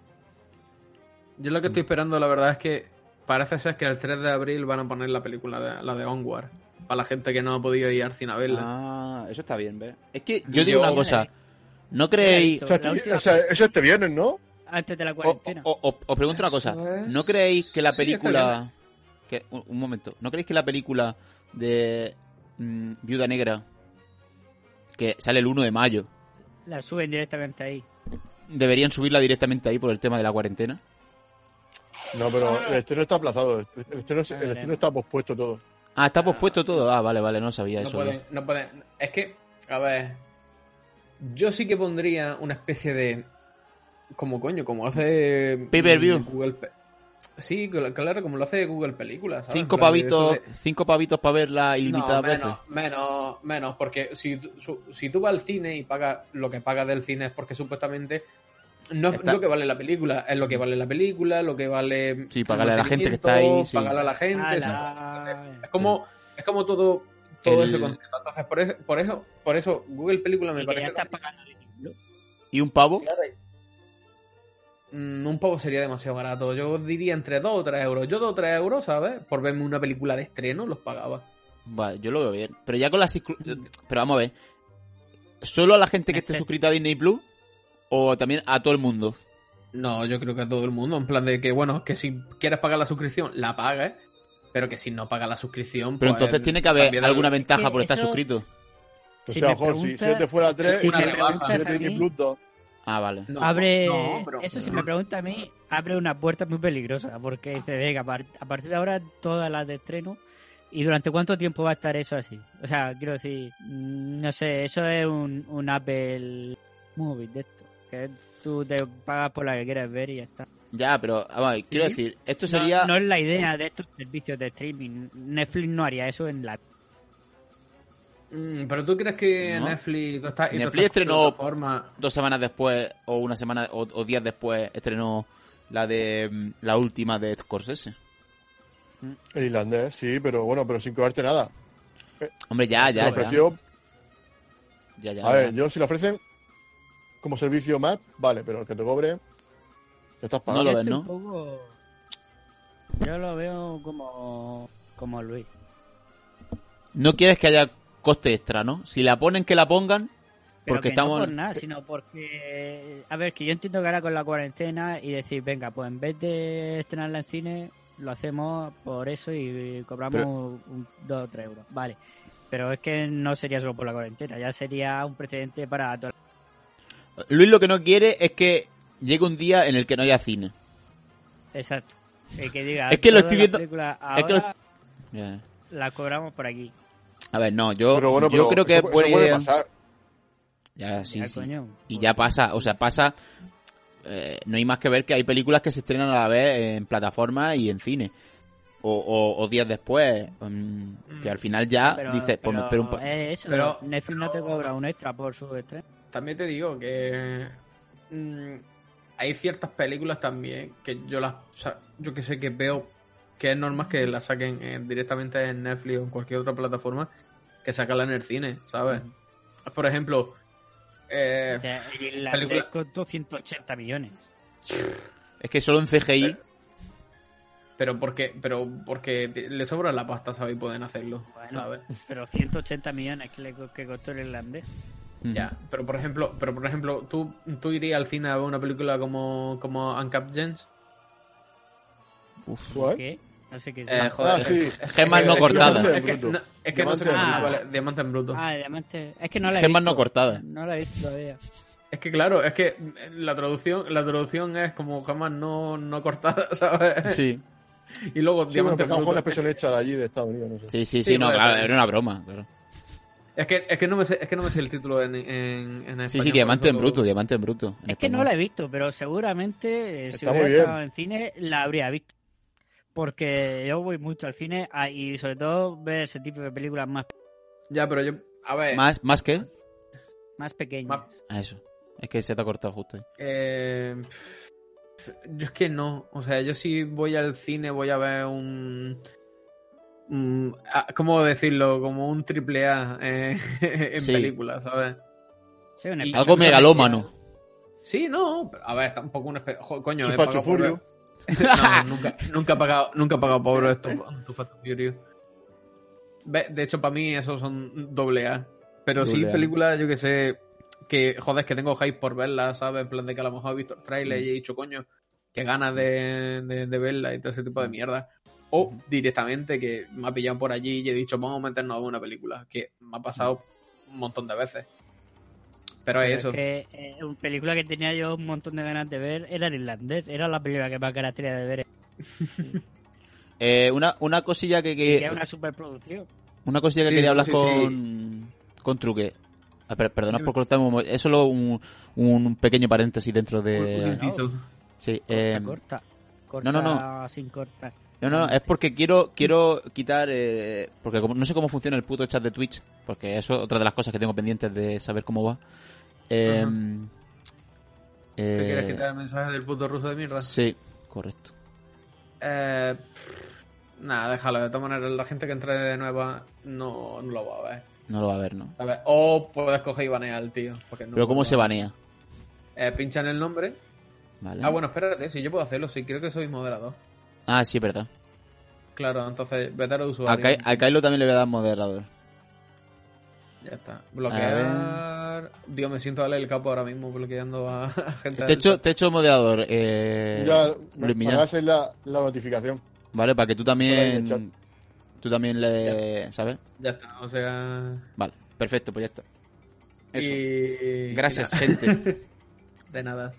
Yo lo que estoy esperando, la verdad, es que parece ser que el 3 de abril van a poner la película de, la de Onward. Para la gente que no ha podido ir al cine a verla. Ah, eso está bien, ¿ves? Es que yo digo una cosa, ¿no creéis O sea, este- última- o sea, eso este viernes, ¿no? Antes de la cuarentena. o- o- os pregunto una cosa, ¿no creéis que la Sí, está película que un, un momento, ¿no creéis que la película de mm, Viuda Negra que sale el 1 de mayo La suben directamente ahí. deberían subirla directamente ahí por el tema de la cuarentena? No, pero el estreno está aplazado. El estreno, el estreno está pospuesto todo. Ah, está pospuesto todo. Ah, vale, vale, no sabía no eso. pueden, no pueden. Es que, a ver. Yo sí que pondría una especie de. Como coño, como hace. Pay-per-view. mm, Google Pe- Sí, claro, como lo hace Google Películas. ¿sabes? Cinco pavitos, de- cinco pavitos para verla ilimitadas no, veces. menos, menos, menos, porque si, tú- su- si tú vas al cine y pagas lo que pagas del cine es porque supuestamente no es Está- lo que vale la película, es lo que vale la película, lo que vale. Sí, pagarle a la gente que está ahí, sí. Pagarle a la gente. Es como, es como todo, todo El- ese concepto. Entonces, por eso, por eso, por eso Google Película me y que ya parece. estás pagando. ¿Y un pavo? Mm, un pavo sería demasiado barato. Yo diría entre 2 o 3 euros. Yo 2 o 3 euros, ¿sabes? Por verme una película de estreno, los pagaba. Vale, yo lo veo bien. Pero ya con la... suscri- Pero vamos a ver. ¿Solo a la gente que esté suscrita a Disney Plus? ¿O también a todo el mundo? No, yo creo que a todo el mundo. En plan de que, bueno, que si quieres pagar la suscripción, la pagues. Pero que si no pagas la suscripción. Pero pues, entonces tiene que haber alguna al- ventaja que por estar eso- suscrito. O Si sea, mejor, si, preguntas- si te fuera 3, si si Disney Plus 2. Ah, vale. No, abre no, pero- eso si me pregunta a mí abre una puerta muy peligrosa porque dice venga a, par- a partir de ahora todas las de estreno y durante cuánto tiempo va a estar eso así o sea quiero decir mm, no sé eso es un, un Apple Movie de esto que tú te pagas por la que quieres ver y ya está. Ya, pero vamos a ver, quiero ¿Sí? decir, esto No- sería... no, es la idea de estos servicios de streaming. Netflix no haría eso en la pero tú crees que No. Netflix. Netflix estrenó- plataforma- Dos semanas después, o una semana, o, o días después, estrenó la de... mm, La última de Scorsese. El irlandés, sí, pero bueno, pero sin cobrarte nada. Hombre, ya, ya, ya. ofreció, Ya, ya, a ver, ya. yo si lo ofrecen como servicio más, vale, pero que te cobre, te estás No pagando. lo ves, ¿no? poco- Yo lo veo como, como Luis. No quieres que haya coste extra, ¿no? Si la ponen, que la pongan. Pero Porque que estamos. no por nada, sino porque... A ver, que yo entiendo que ahora con la cuarentena y decir, venga, pues en vez de estrenarla en cine, lo hacemos por eso y cobramos Pero- un, dos o tres euros. Vale. Pero es que no sería solo por la cuarentena, ya sería un precedente para toda Luis lo que no quiere es que llegue un día en el que no haya cine. Exacto. El que diga, Es que lo estoy viendo- películas es que lo- ahora las cobramos por aquí. A ver, no, yo, Pero bueno, yo pero creo que eso, eso puede. pasar. Ya, sí, Ya, sí. coño. Y ya pasa, o sea, pasa. eh, no hay más que ver que hay películas que se estrenan a la vez en plataformas y en cine. O, o- o días después. mm, que al final ya Pero, dices, pues me pero espero un po- es eso, Pero- Netflix no te cobra un extra por su estreno. También te digo que mm, hay ciertas películas también que yo las, o sea, yo que sé que veo que es normal que las saquen eh, directamente en Netflix o en cualquier otra plataforma que sacarla en el cine, ¿sabes? Por ejemplo, eh, O sea, y la película- costó 180 millones. Es que solo en CGI. pero porque, pero porque le sobra la pasta, ¿sabes? Y pueden hacerlo, Bueno. ¿sabes? Pero 180 millones que, le, que costó el irlandés. mm, Ya, pero por ejemplo, pero por ejemplo, ¿tú, tú irías al cine a ver una película como, como Uncapped Gems? ¿Cuál? ¿Qué? No sé qué es. Eh, joder, Ah, sí. Gemas no es que- cortadas. Es que, Bruto. no, es que no sé cómo Diamante ah, bruto. diamante en bruto. Ah, diamante. Es que no la he Gemas visto. no cortadas. No la he visto todavía. Es que claro, es que la traducción, la traducción es como jamás no, no cortada, [LAUGHS] ¿sabes? Sí, Y luego Sí, bueno, diamante pero a lo mejor en bruto. una expresión hecha de allí, de Estados Unidos, no sé. sí, sí, Sí, sí, no, vale, claro, era una broma. claro. Es que, es que no me sé, es que no me sé el título en, en, en Sí, español, sí, diamante en bruto, diamante en bruto. en Es que no español. la he visto, pero seguramente eh, si Está hubiera estado en cine la habría visto. Porque yo voy mucho al cine a- y sobre todo ver ese tipo de películas más, Ya, pero yo, a ver, ¿Más, ¿Más qué? más pequeñas. Más- Ah, eso. Es que se te ha cortado justo ahí. eh, yo es que no, o sea, yo si voy al cine voy a ver un... un- ah, ¿Cómo decirlo? Como un triple A eh, [LAUGHS] en Sí. película, ¿sabes? Sí, Y- Algo megalómano. Sí, no, pero, a ver, tampoco un Coño, he pagado por ver-. No, [LAUGHS] nunca, nunca he pagado, nunca he pagado por esto, tu Fast De hecho, para mí esos son doble A. Pero sí, Doble A. películas, yo que sé, que joder, que tengo hype por verlas, ¿sabes? En plan de que a lo mejor he visto el trailer Mm. y he dicho, coño, que ganas de, de, de verla y todo ese tipo de mierda. O directamente que me ha pillado por allí y he dicho, vamos a meternos a una película. Que me ha pasado un montón de veces. Pero es Pero eso. Es que eh, una película que tenía yo un montón de ganas de ver era el irlandés. Era la película que más ganas tenía de ver. [LAUGHS] Eh, una, una cosilla que, que- es una superproducción. una cosilla que Sí, quería no, hablar sí, con, con Truque. Ah, per- perdonad por cortarme un Es solo un, un pequeño paréntesis dentro Un- un de... inciso. Sí, Corta, eh, corta. Corta no, no, sin cortar. No, no, es porque quiero quiero quitar... eh, porque como, no sé cómo funciona el puto chat de Twitch, porque eso es otra de las cosas que tengo pendientes de saber cómo va. Eh, Ajá. eh, ¿Te quieres quitar el mensaje del puto ruso de mierda? Sí, correcto. Eh, nada, déjalo. De todas maneras, la gente que entre de nueva no, no lo va a ver. No lo va a ver, ¿no? A ver, O puedes coger y banear al tío. porque no Pero ¿cómo se banea? Eh, pincha en el nombre. Vale. Ah, bueno, espérate. Si yo puedo hacerlo, sí, creo que soy moderador. Ah, sí, verdad. Claro, entonces vete a los A. Kai- a Kylo también le voy a dar moderador. Ya está. Bloquear. Dios, me siento a el capo ahora mismo bloqueando a, [LAUGHS] a gente. Te he del hecho, chat. te he hecho moderador, eh, ya, me, Luis me Millán. la, la notificación. Vale, para que tú también... Tú también le... ¿Sabes? Ya está, o sea. Vale, perfecto, pues ya está. Eso. Y... Gracias, y gente. [LAUGHS] De nada.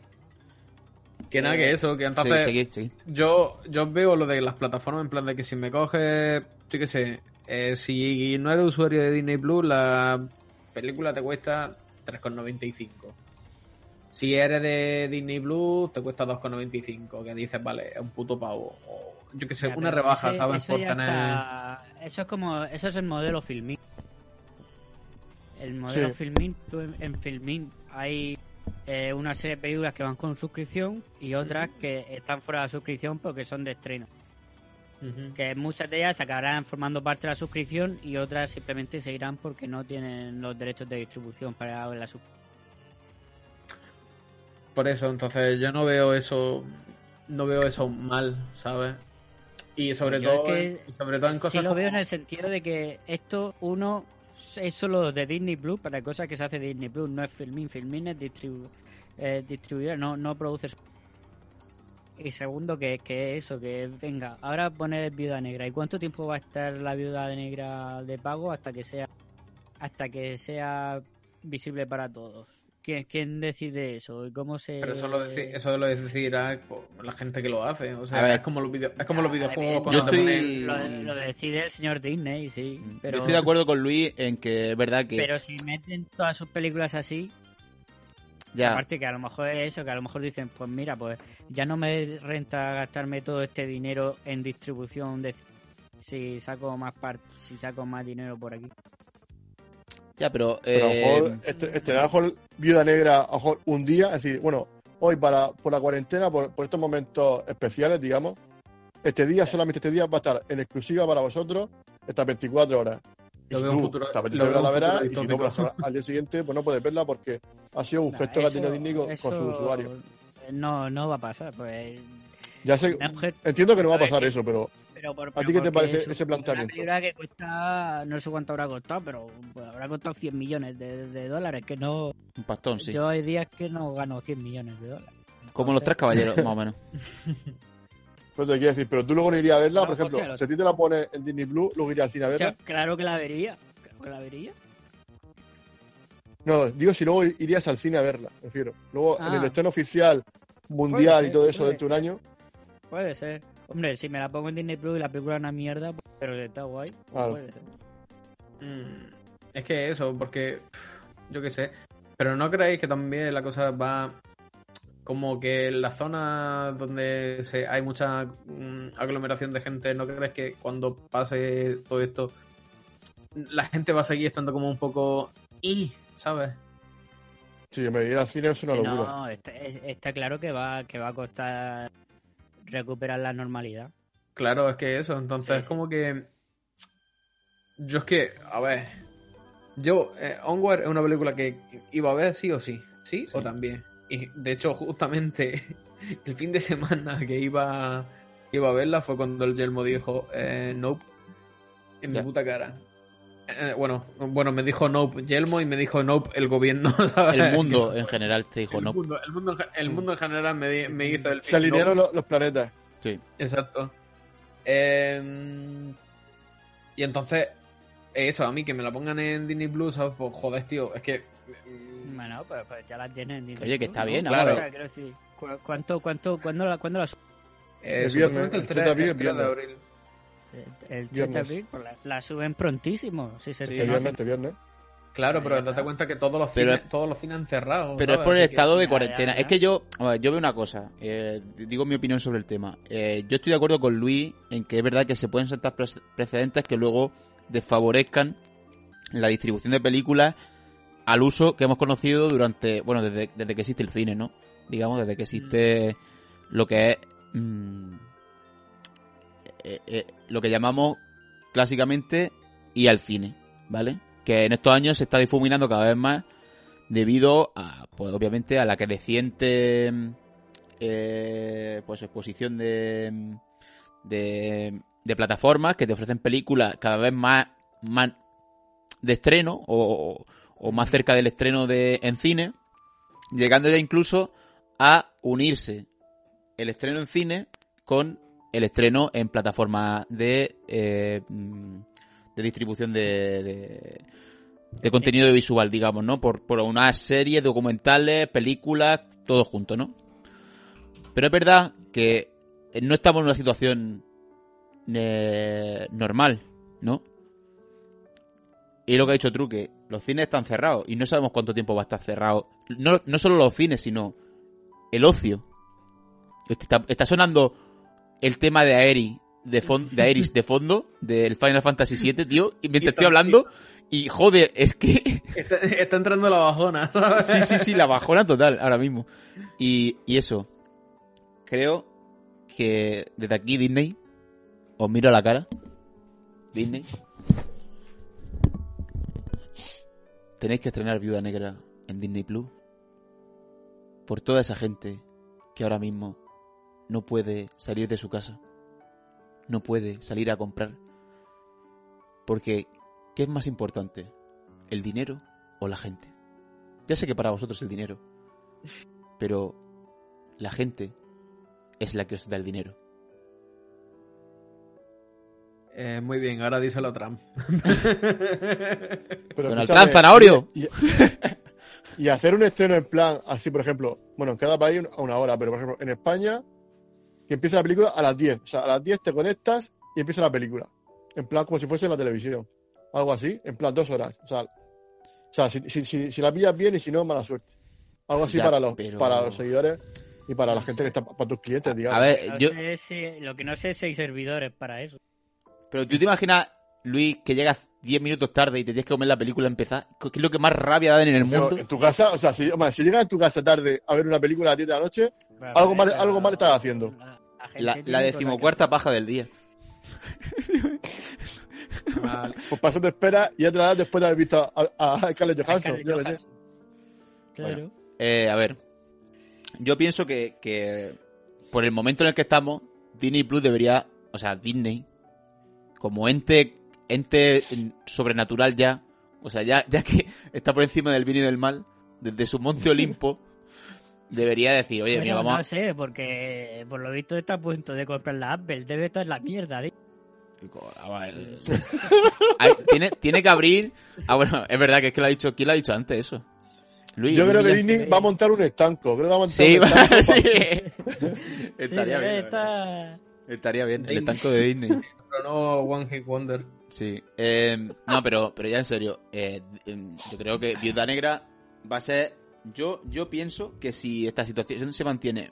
Que nada, que eso, que Sí, entonces. seguid. Yo, yo veo lo de las plataformas en plan de que si me coge, yo qué sé, eh, si no eres usuario de Disney Plus, la película te cuesta 3,95. Si eres de Disney Plus, te cuesta 2,95. Que dices, vale, es un puto pavo. O yo qué sé, Ya, una rebaja, ese- ¿sabes? eso Por tener. está- Eso es como, eso es el modelo Filmin. El modelo Sí. Filmin, tú en, en Filmin hay eh, una serie de películas que van con suscripción y otras que están fuera de suscripción porque son de estreno. Que muchas de ellas acabarán formando parte de la suscripción y otras simplemente seguirán porque no tienen los derechos de distribución para la suscripción. Por eso, entonces yo no veo eso, no veo eso mal, ¿sabes? Y sobre Yo es todo, que sobre todo en cosas Sí lo como- veo en el sentido de que esto, uno, es solo de Disney Plus para cosas que se hace Disney Plus, no es Filmin. Filmin es distribu eh, distribuidor, no, no produce. Y segundo, que, que eso, que venga, ahora poner Viuda Negra. ¿Y cuánto tiempo va a estar la Viuda Negra de pago hasta que sea hasta que sea visible para todos? ¿Quién, quién decide eso? ¿Y cómo se...? Pero eso lo, deci- eso lo decidirá la gente que lo hace. O sea, A ver. es como los, video- es como los videojuegos cuando Yo te estoy- ponen- Lo, lo decide el señor Disney, sí. Pero, Yo estoy de acuerdo con Luis en que es verdad que Pero si meten todas sus películas así, ya aparte que a lo mejor es eso, que a lo mejor dicen, pues mira, pues ya no me renta gastarme todo este dinero en distribución de si saco más parte, si saco más dinero por aquí. ya pero, Pero a lo eh, mejor, este, este, a lo mejor Viuda Negra, a lo mejor un día, es decir, bueno, hoy para por la cuarentena, por, por estos momentos especiales, digamos, este día, solamente este día va a estar en exclusiva para vosotros estas 24 horas. Lo si veo un futuro- verla, un la verás, y si no, pues al día siguiente, pues no puedes verla porque ha sido un Nah, gesto que ha tenido eso- Disney con, con eso su usuario. No, no va a pasar, pues. Ya sé, entiendo que no va a pasar que- eso, pero pero por- ¿A pero ti qué te parece es ese una planteamiento? película que cuesta, no sé cuánto habrá costado, pero pues, habrá costado 100 millones de, de dólares, que no. un pastón, sí. Yo hay días que no gano 100 millones de dólares. Como los tres caballeros, [LAUGHS] más o menos. Pues te quiero decir, pero tú luego no irías a verla, No, por ejemplo, si a ti te la pones en Disney Plus, luego irías al cine a verla. Claro que la vería. Claro que la vería. No, digo si luego irías al cine a verla, prefiero. Luego en Ah. el estreno oficial, mundial y todo eso dentro de un año, Puede ser. Hombre, si me la pongo en Disney Plus y la película es una mierda, pero está guay. Claro. Puede ser. Mm, Es que eso, porque yo qué sé. Pero no creéis que también la cosa va como que en la zona donde se, hay mucha mm, aglomeración de gente, ¿no crees que cuando pase todo esto la gente va a seguir estando como un poco y, ¿sabes? sí, me ir al cine es una Sí, locura. no, está, es- está claro que va, que va a costar recuperar la normalidad. Claro, es que eso, entonces Sí, sí. como que yo es que, a ver, yo eh, Onward es una película que iba a ver sí o sí, sí, o también. Y de hecho justamente [LAUGHS] el fin de semana que iba iba a verla fue cuando el Yelmo dijo eh, nope en mi puta cara. Eh, bueno, bueno, me dijo nope Yelmo y me dijo nope el gobierno. [LAUGHS] ¿sabes? El mundo en general te dijo el, no. mundo, el, mundo, el mundo en general me, me hizo el Se alinearon los, los planetas. Sí. Exacto. Eh, y entonces, eso, a mí que me la pongan en Disney Plus, ¿sabes? Pues joder, tío, es que. Bueno, pues, pues ya la tienen Oye, que está ¿no? bien, Claro. O sea, quiero decir, ¿cu- ¿cuánto, cuánto, cuándo la, cuándo la su- eh, El viernes, el 3, el 30 de el 3 de viernes. abril. el 30 Viernes. de abril? Pues la, la suben prontísimo. Si se Sí, Este estrena viernes, este viernes. Claro, pero date cuenta que todos los Pero- cines, todos los cines han cerrado. Pero es por el Así que- estado de ya, cuarentena. ya, Es que yo, a ver, yo veo una cosa. eh, digo mi opinión sobre el tema. Eh, yo estoy de acuerdo con Luis en que es verdad que se pueden sentar pre- precedentes que luego desfavorezcan la distribución de películas al uso que hemos conocido durante, bueno, desde, desde que existe el cine, ¿no? Digamos, desde que existe lo que es mm, eh, eh, lo que llamamos clásicamente ir al cine, ¿vale? Que en estos años se está difuminando cada vez más debido a, pues obviamente, a la creciente eh, pues exposición de, de, de plataformas que te ofrecen películas cada vez más, más de estreno o, o más cerca del estreno de en cine, llegando ya incluso a unirse el estreno en cine con el estreno en plataformas de eh, mm, de distribución de, de, contenido visual, digamos, ¿no? Por, por unas series, documentales, películas, todo junto, ¿no? Pero es verdad que no estamos en una situación eh, normal, ¿no? Y lo que ha dicho Truque, los cines están cerrados y no sabemos cuánto tiempo va a estar cerrado. No, no solo los cines, sino el ocio. Está, está sonando el tema de Aeris de, fon- de Aeris de fondo del Final Fantasy VII, [LAUGHS] tío, y mientras estoy hablando y joder, es que [LAUGHS] Está, está entrando la bajona, ¿sabes? [LAUGHS] sí, sí, sí, la bajona total ahora mismo. Y, y eso, creo que desde aquí Disney os miro a la cara. Disney. Tenéis que estrenar Viuda Negra en Disney Plus. Por toda esa gente que ahora mismo no puede salir de su casa. No puede salir a comprar. Porque, ¿qué es más importante? ¿El dinero o la gente? Ya sé que para vosotros el dinero. Pero la gente es la que os da el dinero. Eh, muy bien, ahora díselo a Trump. [LAUGHS] Pero Donald Trump, zanahorio. Y, [LAUGHS] y hacer un estreno en plan, así por ejemplo, bueno, en cada país a una hora, pero por ejemplo, en España, que empieza la película a las 10. O sea, a las 10 te conectas y empieza la película. En plan, como si fuese en la televisión. Algo así, en plan, dos horas. O sea, o sea si, si, si, si la pillas bien y si no, mala suerte. Algo así Ya, para, los, pero- para los seguidores y para la gente que está, para tus clientes, digamos. A ver, No yo, sé si- lo que no sé es si hay servidores para eso. Pero tú te imaginas, Luis, que llegas 10 minutos tarde y te tienes que comer la película a empezar. ¿Qué es lo que más rabia da en el Pero mundo? en tu casa, o sea, si, hombre, si llegas en tu casa tarde a ver una película a las 10 de la noche, Claro, Algo mal- pero algo mal estás haciendo. la- decimocuarta paja del día. Vale. pues te esperas y ya te la das después de haber visto a, a, a que- Johansson. Yo qué sé. Claro. Eh, a ver, yo pienso que, que por el momento en el que estamos, Disney Plus debería, o sea, Disney, como ente, ente sobrenatural ya, o sea, ya, ya que [LAUGHS] está por encima del bien y del mal, desde su monte Olimpo, [LAUGHS] debería decir, oye, mira, vamos no sé, porque por lo visto está a punto de comprar la Apple. Debe estar en la mierda, ¿eh? [LAUGHS] Tiene, tiene que abrir. Ah, bueno, es verdad que es que lo ha dicho. ¿Quién lo ha dicho antes eso? Luis. Yo creo que. Disney va a montar un estanco. Creo que va a montar Sí, un estanco. sí. Estaría bien. estar- Estaría bien. El estanco de Disney. Pero no One Hit Wonder. Sí. Eh, no, pero, pero ya en serio. eh, em, yo creo que Viuda Negra va a ser. Yo, yo pienso que si esta situación se mantiene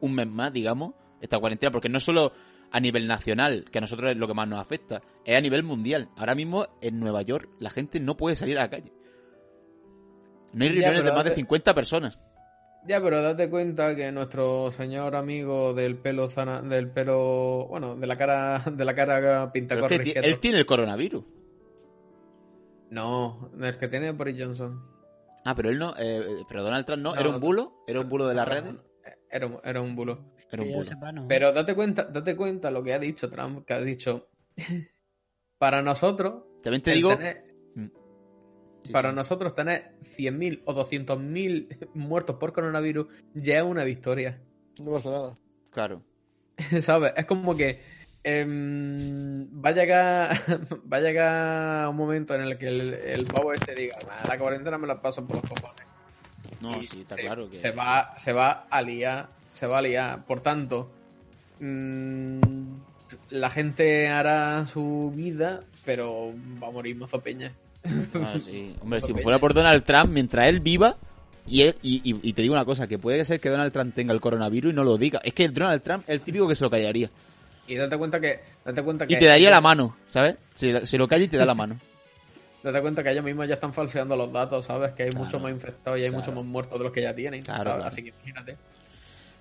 un mes más, digamos, esta cuarentena, porque no es solo a nivel nacional, que a nosotros es lo que más nos afecta, es a nivel mundial. Ahora mismo en Nueva York la gente no puede salir a la calle. No hay Ya, reuniones de más de date- 50 personas. Ya, pero date cuenta que nuestro señor amigo del pelo zana- del pelo, bueno, de la cara, de la cara Pero es pintacorre que él tiene el coronavirus. No, el que tiene Boris Johnson. Ah, pero él no. eh, pero Donald Trump no. No, ¿Era un bulo? ¿Era un bulo de las redes? Era, un- era un bulo. Era un bulo. sepa, no. Pero date cuenta, date cuenta lo que ha dicho Trump, que ha dicho [LAUGHS] para nosotros También te digo. tener- Sí, para sí. nosotros tener 100.000 o 200.000 [LAUGHS] muertos por coronavirus ya es una victoria. No pasa nada. Claro. [LAUGHS] ¿Sabes? Es como que em, va a llegar [LAUGHS] va a llegar un momento en el que el, el pavo este diga, "Nah, la cuarentena me la paso por los cojones. No, Y sí, está se, claro que. se va se va a liar se va a liar por tanto mm, la gente hará su vida pero va a morir mozo peña [LAUGHS] Ah, sí. Hombre, si fuera por Donald Trump, mientras él viva. Y, él- y, y- y te digo una cosa, que puede ser que Donald Trump tenga el coronavirus y no lo diga. Es que Donald Trump es el típico que se lo callaría. y date cuenta que date cuenta que Y te daría la mano, ¿sabes? Se, se lo calla y te da la mano. [LAUGHS] date cuenta que ellos mismos ya están falseando los datos sabes que hay Claro, muchos más infectados y hay claro. muchos más muertos de los que ya tienen Claro, ¿sabes? claro. así que imagínate Pero,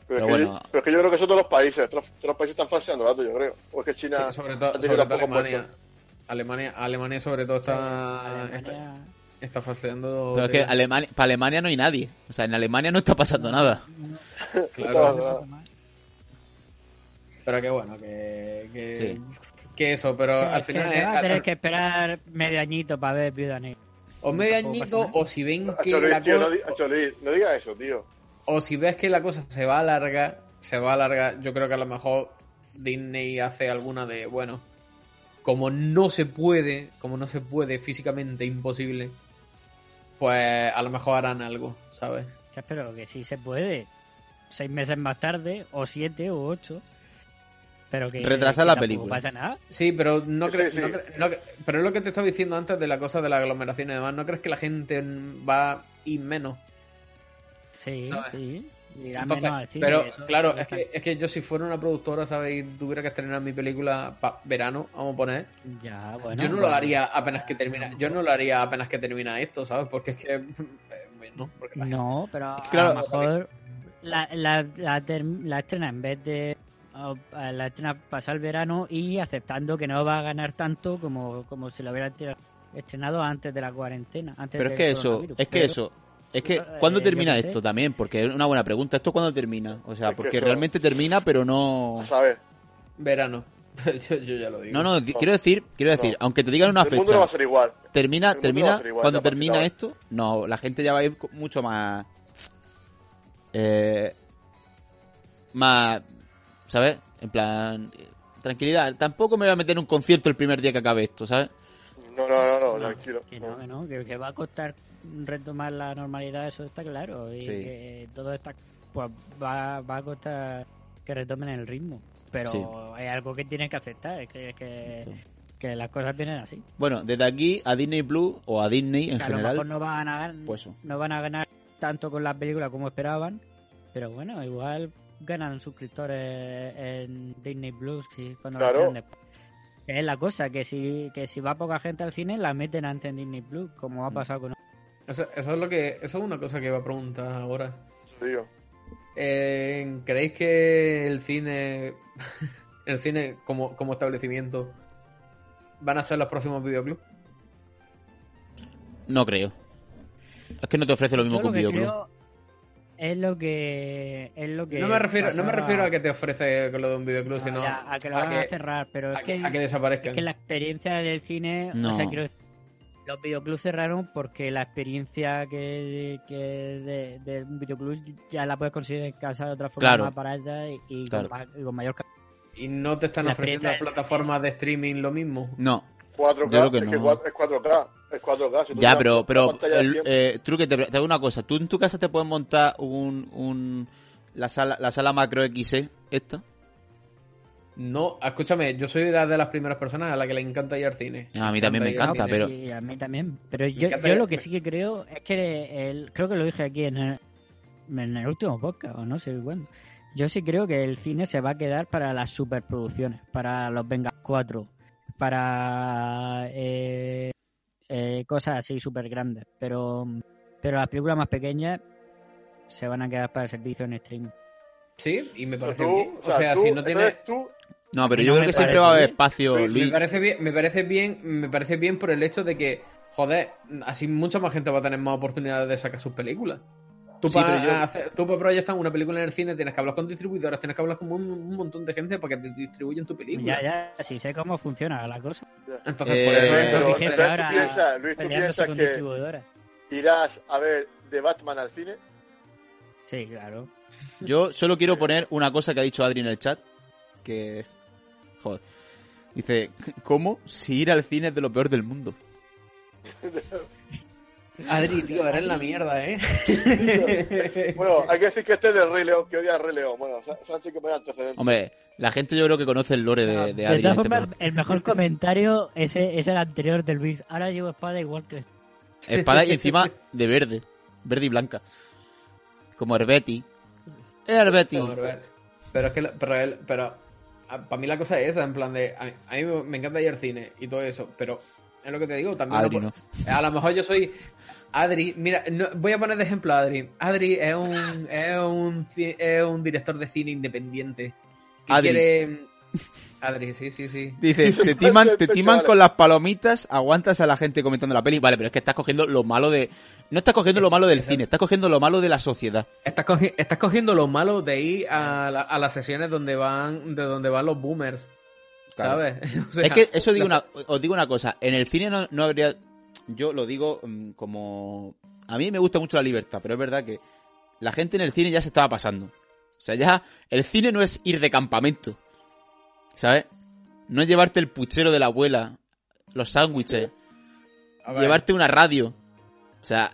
Pero es que bueno. yo, pero es que yo creo que son todos los países. Todos, todos los países están falseando datos, yo creo. O es que China. Sí, sobre todo, ha sobre tenido todo pocos Alemania. muertos. Alemania. Alemania sobre todo está, Alemania- está, está falseando. Pero es que Alemania, para Alemania no hay nadie. O sea, en Alemania no está pasando nada. [LAUGHS] Claro, No, pero que bueno, que, que, Sí. que eso, pero Que- al que final es- vas a tener al- que esperar medio añito para ver Viuda Negra. o medio añito o si ven que Acho, la tío, no, Luis, no digas eso, tío. o si ves que la cosa se va a alargar, se va a alargar, yo creo que a lo mejor Disney hace alguna de, bueno, como no se puede, como no se puede físicamente imposible, pues a lo mejor harán algo, ¿sabes? Espero que sí se puede. Seis meses más tarde, o siete, o ocho. Pero que. Retrasa la película. pasa nada. Sí, pero no crees. sí. no cre- no cre- pero es lo que te estaba diciendo antes de la cosa de la aglomeración y demás. ¿No crees que la gente va a ir menos? Sí, ¿Sabes? sí. Irá Entonces, menos al cine, pero eso- claro, es que, es que yo si fuera una productora, ¿sabes? Y tuviera que estrenar mi película para verano, vamos a poner. Ya, bueno. yo no lo haría apenas que termina. Yo no lo haría apenas que termina esto, ¿sabes? Porque es que. [LAUGHS] eh, bueno, porque la No, pero claro, a lo mejor la, la, la, la estrena en vez de a la estrena pasar el verano y aceptando que no va a ganar tanto como, como si lo hubiera estre- estrenado antes de la cuarentena. Antes Pero es que eso, es que Pero- eso, es que Eh, ¿cuándo termina esto también? Porque es una buena pregunta. ¿Esto cuándo termina? O sea, Es porque eso- realmente termina, pero no... A saber, Verano. [LAUGHS] yo, yo ya lo digo. No, no, qui- quiero decir, quiero decir, No. aunque te digan una el mundo fecha, no va a ser igual. termina, mundo termina, igual, cuando termina esto, no, la gente ya va a ir mucho más, eh, más, ¿sabes? En plan, tranquilidad. Tampoco me voy a meter en un concierto el primer día que acabe esto, ¿sabes? No, no, no, no, tranquilo. Que no, que no, que, que va a costar retomar la normalidad, eso está claro. Y Sí. que todo está, pues va, va a costar que retomen el ritmo. Pero Sí. es algo que tienen que aceptar, es que, es que, que las cosas vienen así. Bueno, desde aquí a Disney Plus o a Disney en Que a lo mejor general, no van a ganar, pues no van a ganar tanto con las películas como esperaban, pero bueno, igual ganan suscriptores en Disney Plus cuando Claro. lo es la cosa, que si, que si va poca gente al cine, la meten antes en Disney Plus, como Mm. ha pasado con Eso, eso es lo que, eso es una cosa que iba a preguntar ahora. Digo. Eh, ¿Creéis que el cine, [LAUGHS] el cine como, como establecimiento, van a ser los próximos videoclubs? No creo. Es que no te ofrece lo mismo Yo que un videoclub. creo es lo que es lo que No me refiero, no me refiero a que te ofrece con lo de un videoclub, no, sino ya, a que lo van a cerrar, pero a es que, que, a que desaparezcan. es que la experiencia del cine, No. o sea, quiero decir, los videoclubs cerraron porque la experiencia que, que de, de un videoclub ya la puedes conseguir en casa de otra forma Claro. más barata y, y Claro. con, y con mayor ¿Y no te están La ofreciendo plataformas de streaming lo mismo? No. 4K, Yo creo que es, que no. cua- es 4K. Es 4K. Si tú Ya, pero, pero pantalla de el, 100, eh, Truque, te, te hago una cosa. ¿Tú en tu casa te puedes montar un, un la sala la sala macro XE esta? No, escúchame, yo soy de las, de las primeras personas a la que le encanta ir al cine. A mí también me encanta, pero- y a mí también pero yo, yo lo que sí que creo es que el, creo que lo dije aquí en el, en el último podcast o no sé cuándo yo sí creo que el cine se va a quedar para las superproducciones para los Venga 4 para eh, eh, cosas así súper grandes pero pero las películas más pequeñas se van a quedar para el servicio en streaming Sí, y me o sea, parece tú, bien. o sea, O sea, tú, si no tienes... tú, No, pero No yo creo que siempre va a haber espacio, Sí, Me parece bien, me parece bien, me parece bien por el hecho de que, joder, así mucha más gente va a tener más oportunidades de sacar sus películas. Tú Sí, para yo- hacer- tú para proyectar una película en el cine tienes que hablar con distribuidoras, tienes que hablar con un, un montón de gente para que te distribuyan tu película. ya ya sí sé cómo funciona la cosa Entonces, Eh, por eso es pero ahora tú piensas, Luis, tú piensas que irás a ver The Batman al cine. sí claro Yo solo quiero poner una cosa que ha dicho Adri en el chat. Que. Joder. Dice: ¿Cómo? Si ir al cine es de lo peor del mundo. [LAUGHS] Adri, tío, eres la mierda, ¿eh? [LAUGHS] Bueno, hay que decir que este es del Rey León, que odia al Rey León. Bueno, Sánchez que poner antecedentes. Hombre, la gente yo creo que conoce el lore de, de de Adri. todas este formas, programa. el mejor comentario ese es el anterior del Luis. Ahora llevo espada igual que... Espada y encima de verde. Verde y blanca. Como Herbeti. Herbeti. Pero, pero es que, pero, él- pero para mí la cosa es esa, en plan de, a, a mí me encanta ir al cine y todo eso, pero es lo que te digo, también... Adri no A lo mejor yo soy... Adri, mira, no- voy a poner de ejemplo a Adri. Adri es un, es un, es un director de cine independiente. Que Adri. quiere... Adri, sí, sí, sí. Dice, [LAUGHS] te timan, te timan con las palomitas, aguantas a la gente comentando la peli. Vale, pero es que estás cogiendo lo malo de... No estás cogiendo lo malo del cine, estás cogiendo lo malo de la sociedad. Estás, cogi- estás cogiendo lo malo de ir a, la- a las sesiones donde van de donde van los boomers. Claro. ¿Sabes? [LAUGHS] O sea, es que eso digo una, os digo una cosa, en el cine no, no habría, yo lo digo mm, como, a mí me gusta mucho la libertad, pero es verdad que la gente en el cine ya se estaba pasando. O sea, ya el cine no es ir de campamento, ¿sabes? No es llevarte el puchero de la abuela, los sándwiches, [LAUGHS] llevarte una radio. O sea,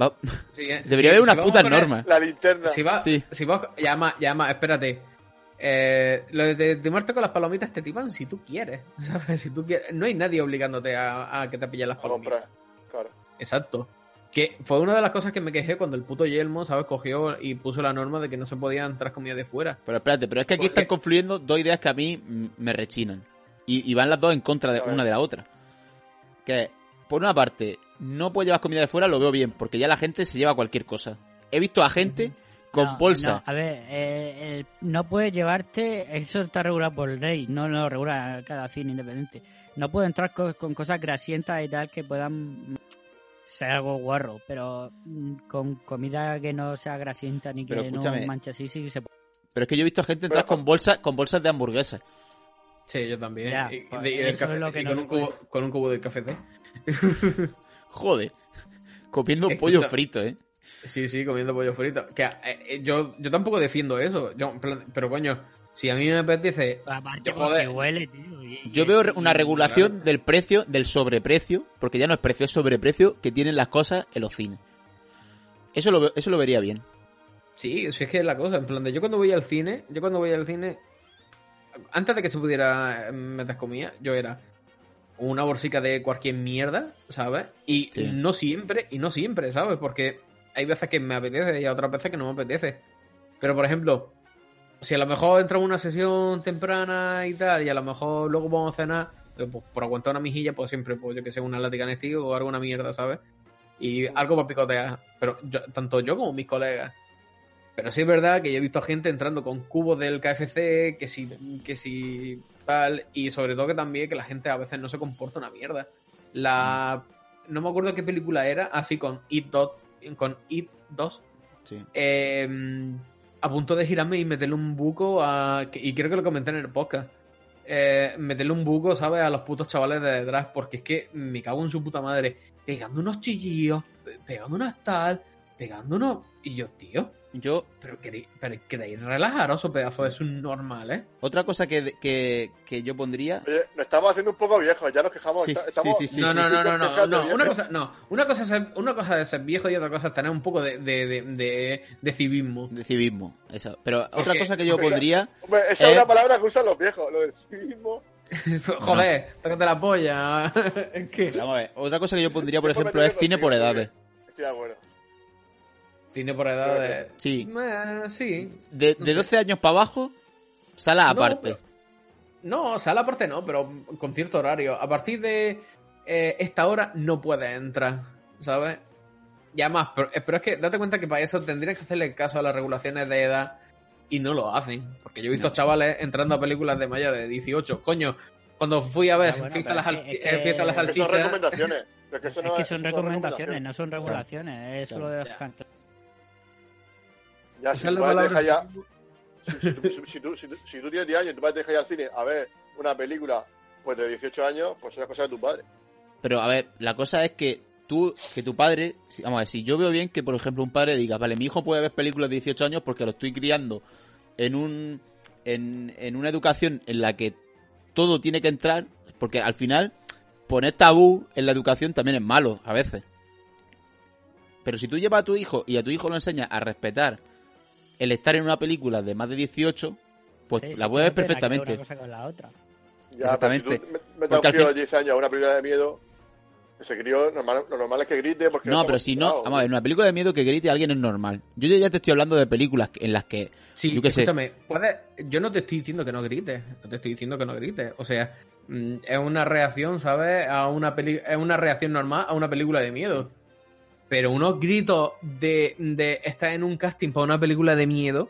va- sí, eh, [LAUGHS] debería si- haber si unas vamos a putas poner- normas. La linterna. Si vas, Sí. si vas, ya más, ya más, espérate. Eh, lo de, de, de muerte con las palomitas te timan si tú quieres, [LAUGHS] ¿sabes? Si tú quieres. No hay nadie obligándote a, a que te pillen las a palomitas. comprar. Claro. Exacto. Que fue una de las cosas que me quejé cuando el puto Yelmo, ¿sabes? Cogió y puso la norma de que no se podían entrar comida de fuera. Pero espérate, pero es que aquí están confluyendo dos ideas que a mí me rechinan. Y, y van las dos en contra de una de la otra. Que, por una parte, no puedes llevar comida de fuera, lo veo bien, porque ya la gente se lleva cualquier cosa. He visto a gente con No, bolsa. No, a ver, eh, el- no puedes llevarte, eso está regulado por ley, no lo regula cada cine independiente. No puedes entrar co- con cosas grasientas y tal que puedan mm, ser algo guarro, pero mm, con comida que no sea grasienta ni que Pero no manche así, sí se puede. Pero es que yo he visto a gente entrar Pero- con bolsas con bolsas de hamburguesas. Sí, yo también. Ya, y, pues y del café- lo que y no con, un cubo, puede. con un cubo de café. Joder. Comiendo [LAUGHS] Escucha- pollo frito, ¿eh? Sí, sí, comiendo pollo frito. Que eh, eh, yo, yo tampoco defiendo eso. Yo, pero coño, si a mí me apetece. Aparte, Yo, joder. huele, tío. y- Yo y- veo una regulación del precio, del sobreprecio, porque ya no es precio, es sobreprecio que tienen las cosas en los cines. Eso lo, eso lo vería bien. Sí, si es que es la cosa. En plan, de yo cuando voy al cine, yo cuando voy al cine, antes de que se pudiera eh, meter comida, yo era una bolsica de cualquier mierda, ¿sabes? Y Sí. no siempre, y no siempre, ¿sabes? Porque hay veces que me apetece y a otras veces que no me apetece. Pero, por ejemplo, si a lo mejor entra en una sesión temprana y tal, y a lo mejor luego vamos a cenar, eh, pues, por aguantar una mijilla, pues siempre, pues yo que sé, una lática Nestí o alguna mierda, ¿sabes? Y algo para picotear. Pero yo- tanto yo como mis colegas. Pero sí es verdad que yo he visto gente entrando con cubos del KFC, que si, que si tal, y sobre todo que también que la gente a veces no se comporta una mierda. La no me acuerdo qué película era, así con It 2, con It 2, Sí. eh, a punto de girarme y meterle un buco a. Y creo que lo comenté en el podcast. Eh, meterle un buco, ¿sabes? A los putos chavales de detrás, porque es que me cago en su puta madre. Pegando unos chillillos, pe- pegando unas tal, pegando unos. Y yo, tío, Yo, pero queréis, pero queréis relajaros o pedazo de subnormal, ¿eh? otra cosa que, que, que yo pondría. Oye, nos estamos haciendo un poco viejos, ya nos quejamos. Sí, estamos- sí, sí. no, no, no, no, no, no, una cosa, no, una cosa es ser, una cosa es ser viejo y otra cosa es tener un poco de, de, de, de, de civismo. De civismo. Eso. Pero otra cosa que yo pondría. Hombre, esa es una palabra que usan los viejos, lo del civismo. [LAUGHS] Joder, tócate la polla. [LAUGHS] es que. Vamos a ver. Otra cosa que yo pondría, por ejemplo, es cine por edades. Estoy de acuerdo. Cine por edades. Sí. Eh, sí. De, No de sé. 12 años para abajo, sala No, aparte. pero- No, sala aparte no, pero con cierto horario. A partir de eh, esta hora no puedes entrar, ¿sabes? Y además, pero, eh, pero es que date cuenta que para eso tendrían que hacerle caso a las regulaciones de edad y no lo hacen. Porque yo he visto No. chavales entrando a películas de mayores de 18. Coño, cuando fui a ver Ah, bueno, Fiesta, las, pero es que- eh, Fiesta a las es Que son recomendaciones. Es que, eso Es no que son recomendaciones, no son regulaciones, eso Claro. lo de Ya. Ya, si tu padre deja ya. Si, si tú- si- si tú, si, tú, si tú tienes 10 años y tu padre te deja ir al cine a ver una película pues de 18 años, pues es cosa de tu padre. Pero a ver, la cosa es que tú, que tu padre, vamos a ver, si yo veo bien que, por ejemplo, un padre diga, vale, mi hijo puede ver películas de 18 años porque lo estoy criando en un en, en una educación en la que todo tiene que entrar, porque al final poner tabú en la educación también es malo, a veces. Pero si tú llevas a tu hijo y a tu hijo lo enseñas a respetar el estar en una película de más de 18, pues Sí, la que puede ver perfectamente. Una cosa con la otra. Ya, Exactamente. Si me- a Porque un fin- de 10 años a una película de miedo, ese crío, normal, lo normal es que grite porque... No, pero si no, vamos a ver, en una película de miedo que grite a alguien es normal. Yo ya te estoy hablando de películas en las que Sí, Yo sé. escúchame, puedes- yo no te estoy diciendo que no grites, no te estoy diciendo que no grites, o sea, mm, es una reacción, ¿sabes? A una peli es una reacción normal a una película de miedo. Pero unos gritos de, de estar en un casting para una película de miedo.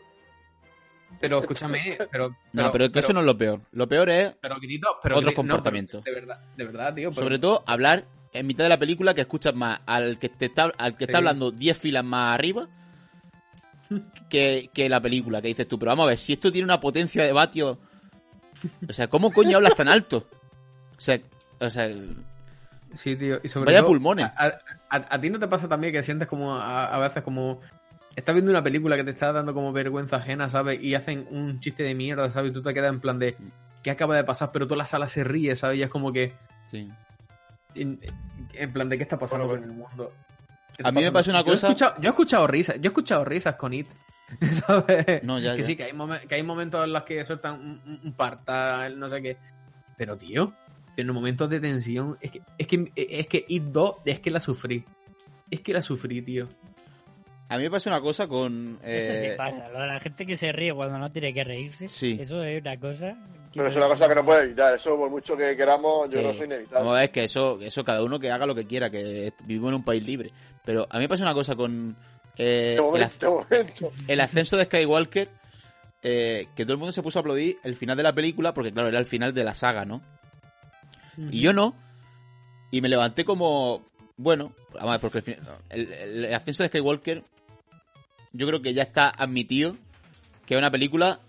Pero escúchame, pero. No, pero, es que eso no es lo peor. Lo peor es, Pero pero. otros no, pero comportamientos. de verdad, de verdad, tío. pero- sobre todo, hablar en mitad de la película que escuchas más al que te está, al que está hablando 10 filas más arriba que, que la película, que dices tú. Pero vamos a ver, si esto tiene una potencia de vatio... O sea, ¿cómo coño hablas tan alto? O sea, o sea Sí, tío. Y sobre Vaya todo, pulmones. A, a- a ti no te pasa también que sientes como a, a veces como. Estás viendo una película que te está dando como vergüenza ajena, ¿sabes? Y hacen un chiste de mierda, ¿sabes? Y tú te quedas en plan de. ¿Qué acaba de pasar? Pero toda la sala se ríe, ¿sabes? Y es como que. sí. En, en plan de qué está pasando Bueno, con el mundo. ¿Qué A mí me pasa una Yo he cosa- escuchado- yo he escuchado risas. Yo he escuchado risas con It. [LAUGHS] ¿Sabes? No, ya, que ya. sí, que hay, momen- que hay momentos en los que sueltan un, un, un partal, no sé qué. Pero, tío, en los momentos de tensión, es que, es que, es que It 2, es que la sufrí. Es que la sufrí, tío. A mí me pasa una cosa con... Eso sí eh, pasa. Lo de la gente que se ríe cuando no tiene que reírse. Sí. Eso es una cosa. que- Pero es una cosa que no puede evitar. Eso, por mucho que queramos, yo Sí. no soy inevitable. A ver, que eso, eso cada uno que haga lo que quiera, que vivimos en un país libre. Pero a mí me pasa una cosa con eh, el, el ascenso de Skywalker, eh, que todo el mundo se puso a aplaudir el final de la película, porque claro, era el final de la saga, ¿no? Y yo no. Y me levanté como, bueno, vamos a ver, porque el, fin- el- el ascenso de Skywalker, yo creo que ya está admitido que es una película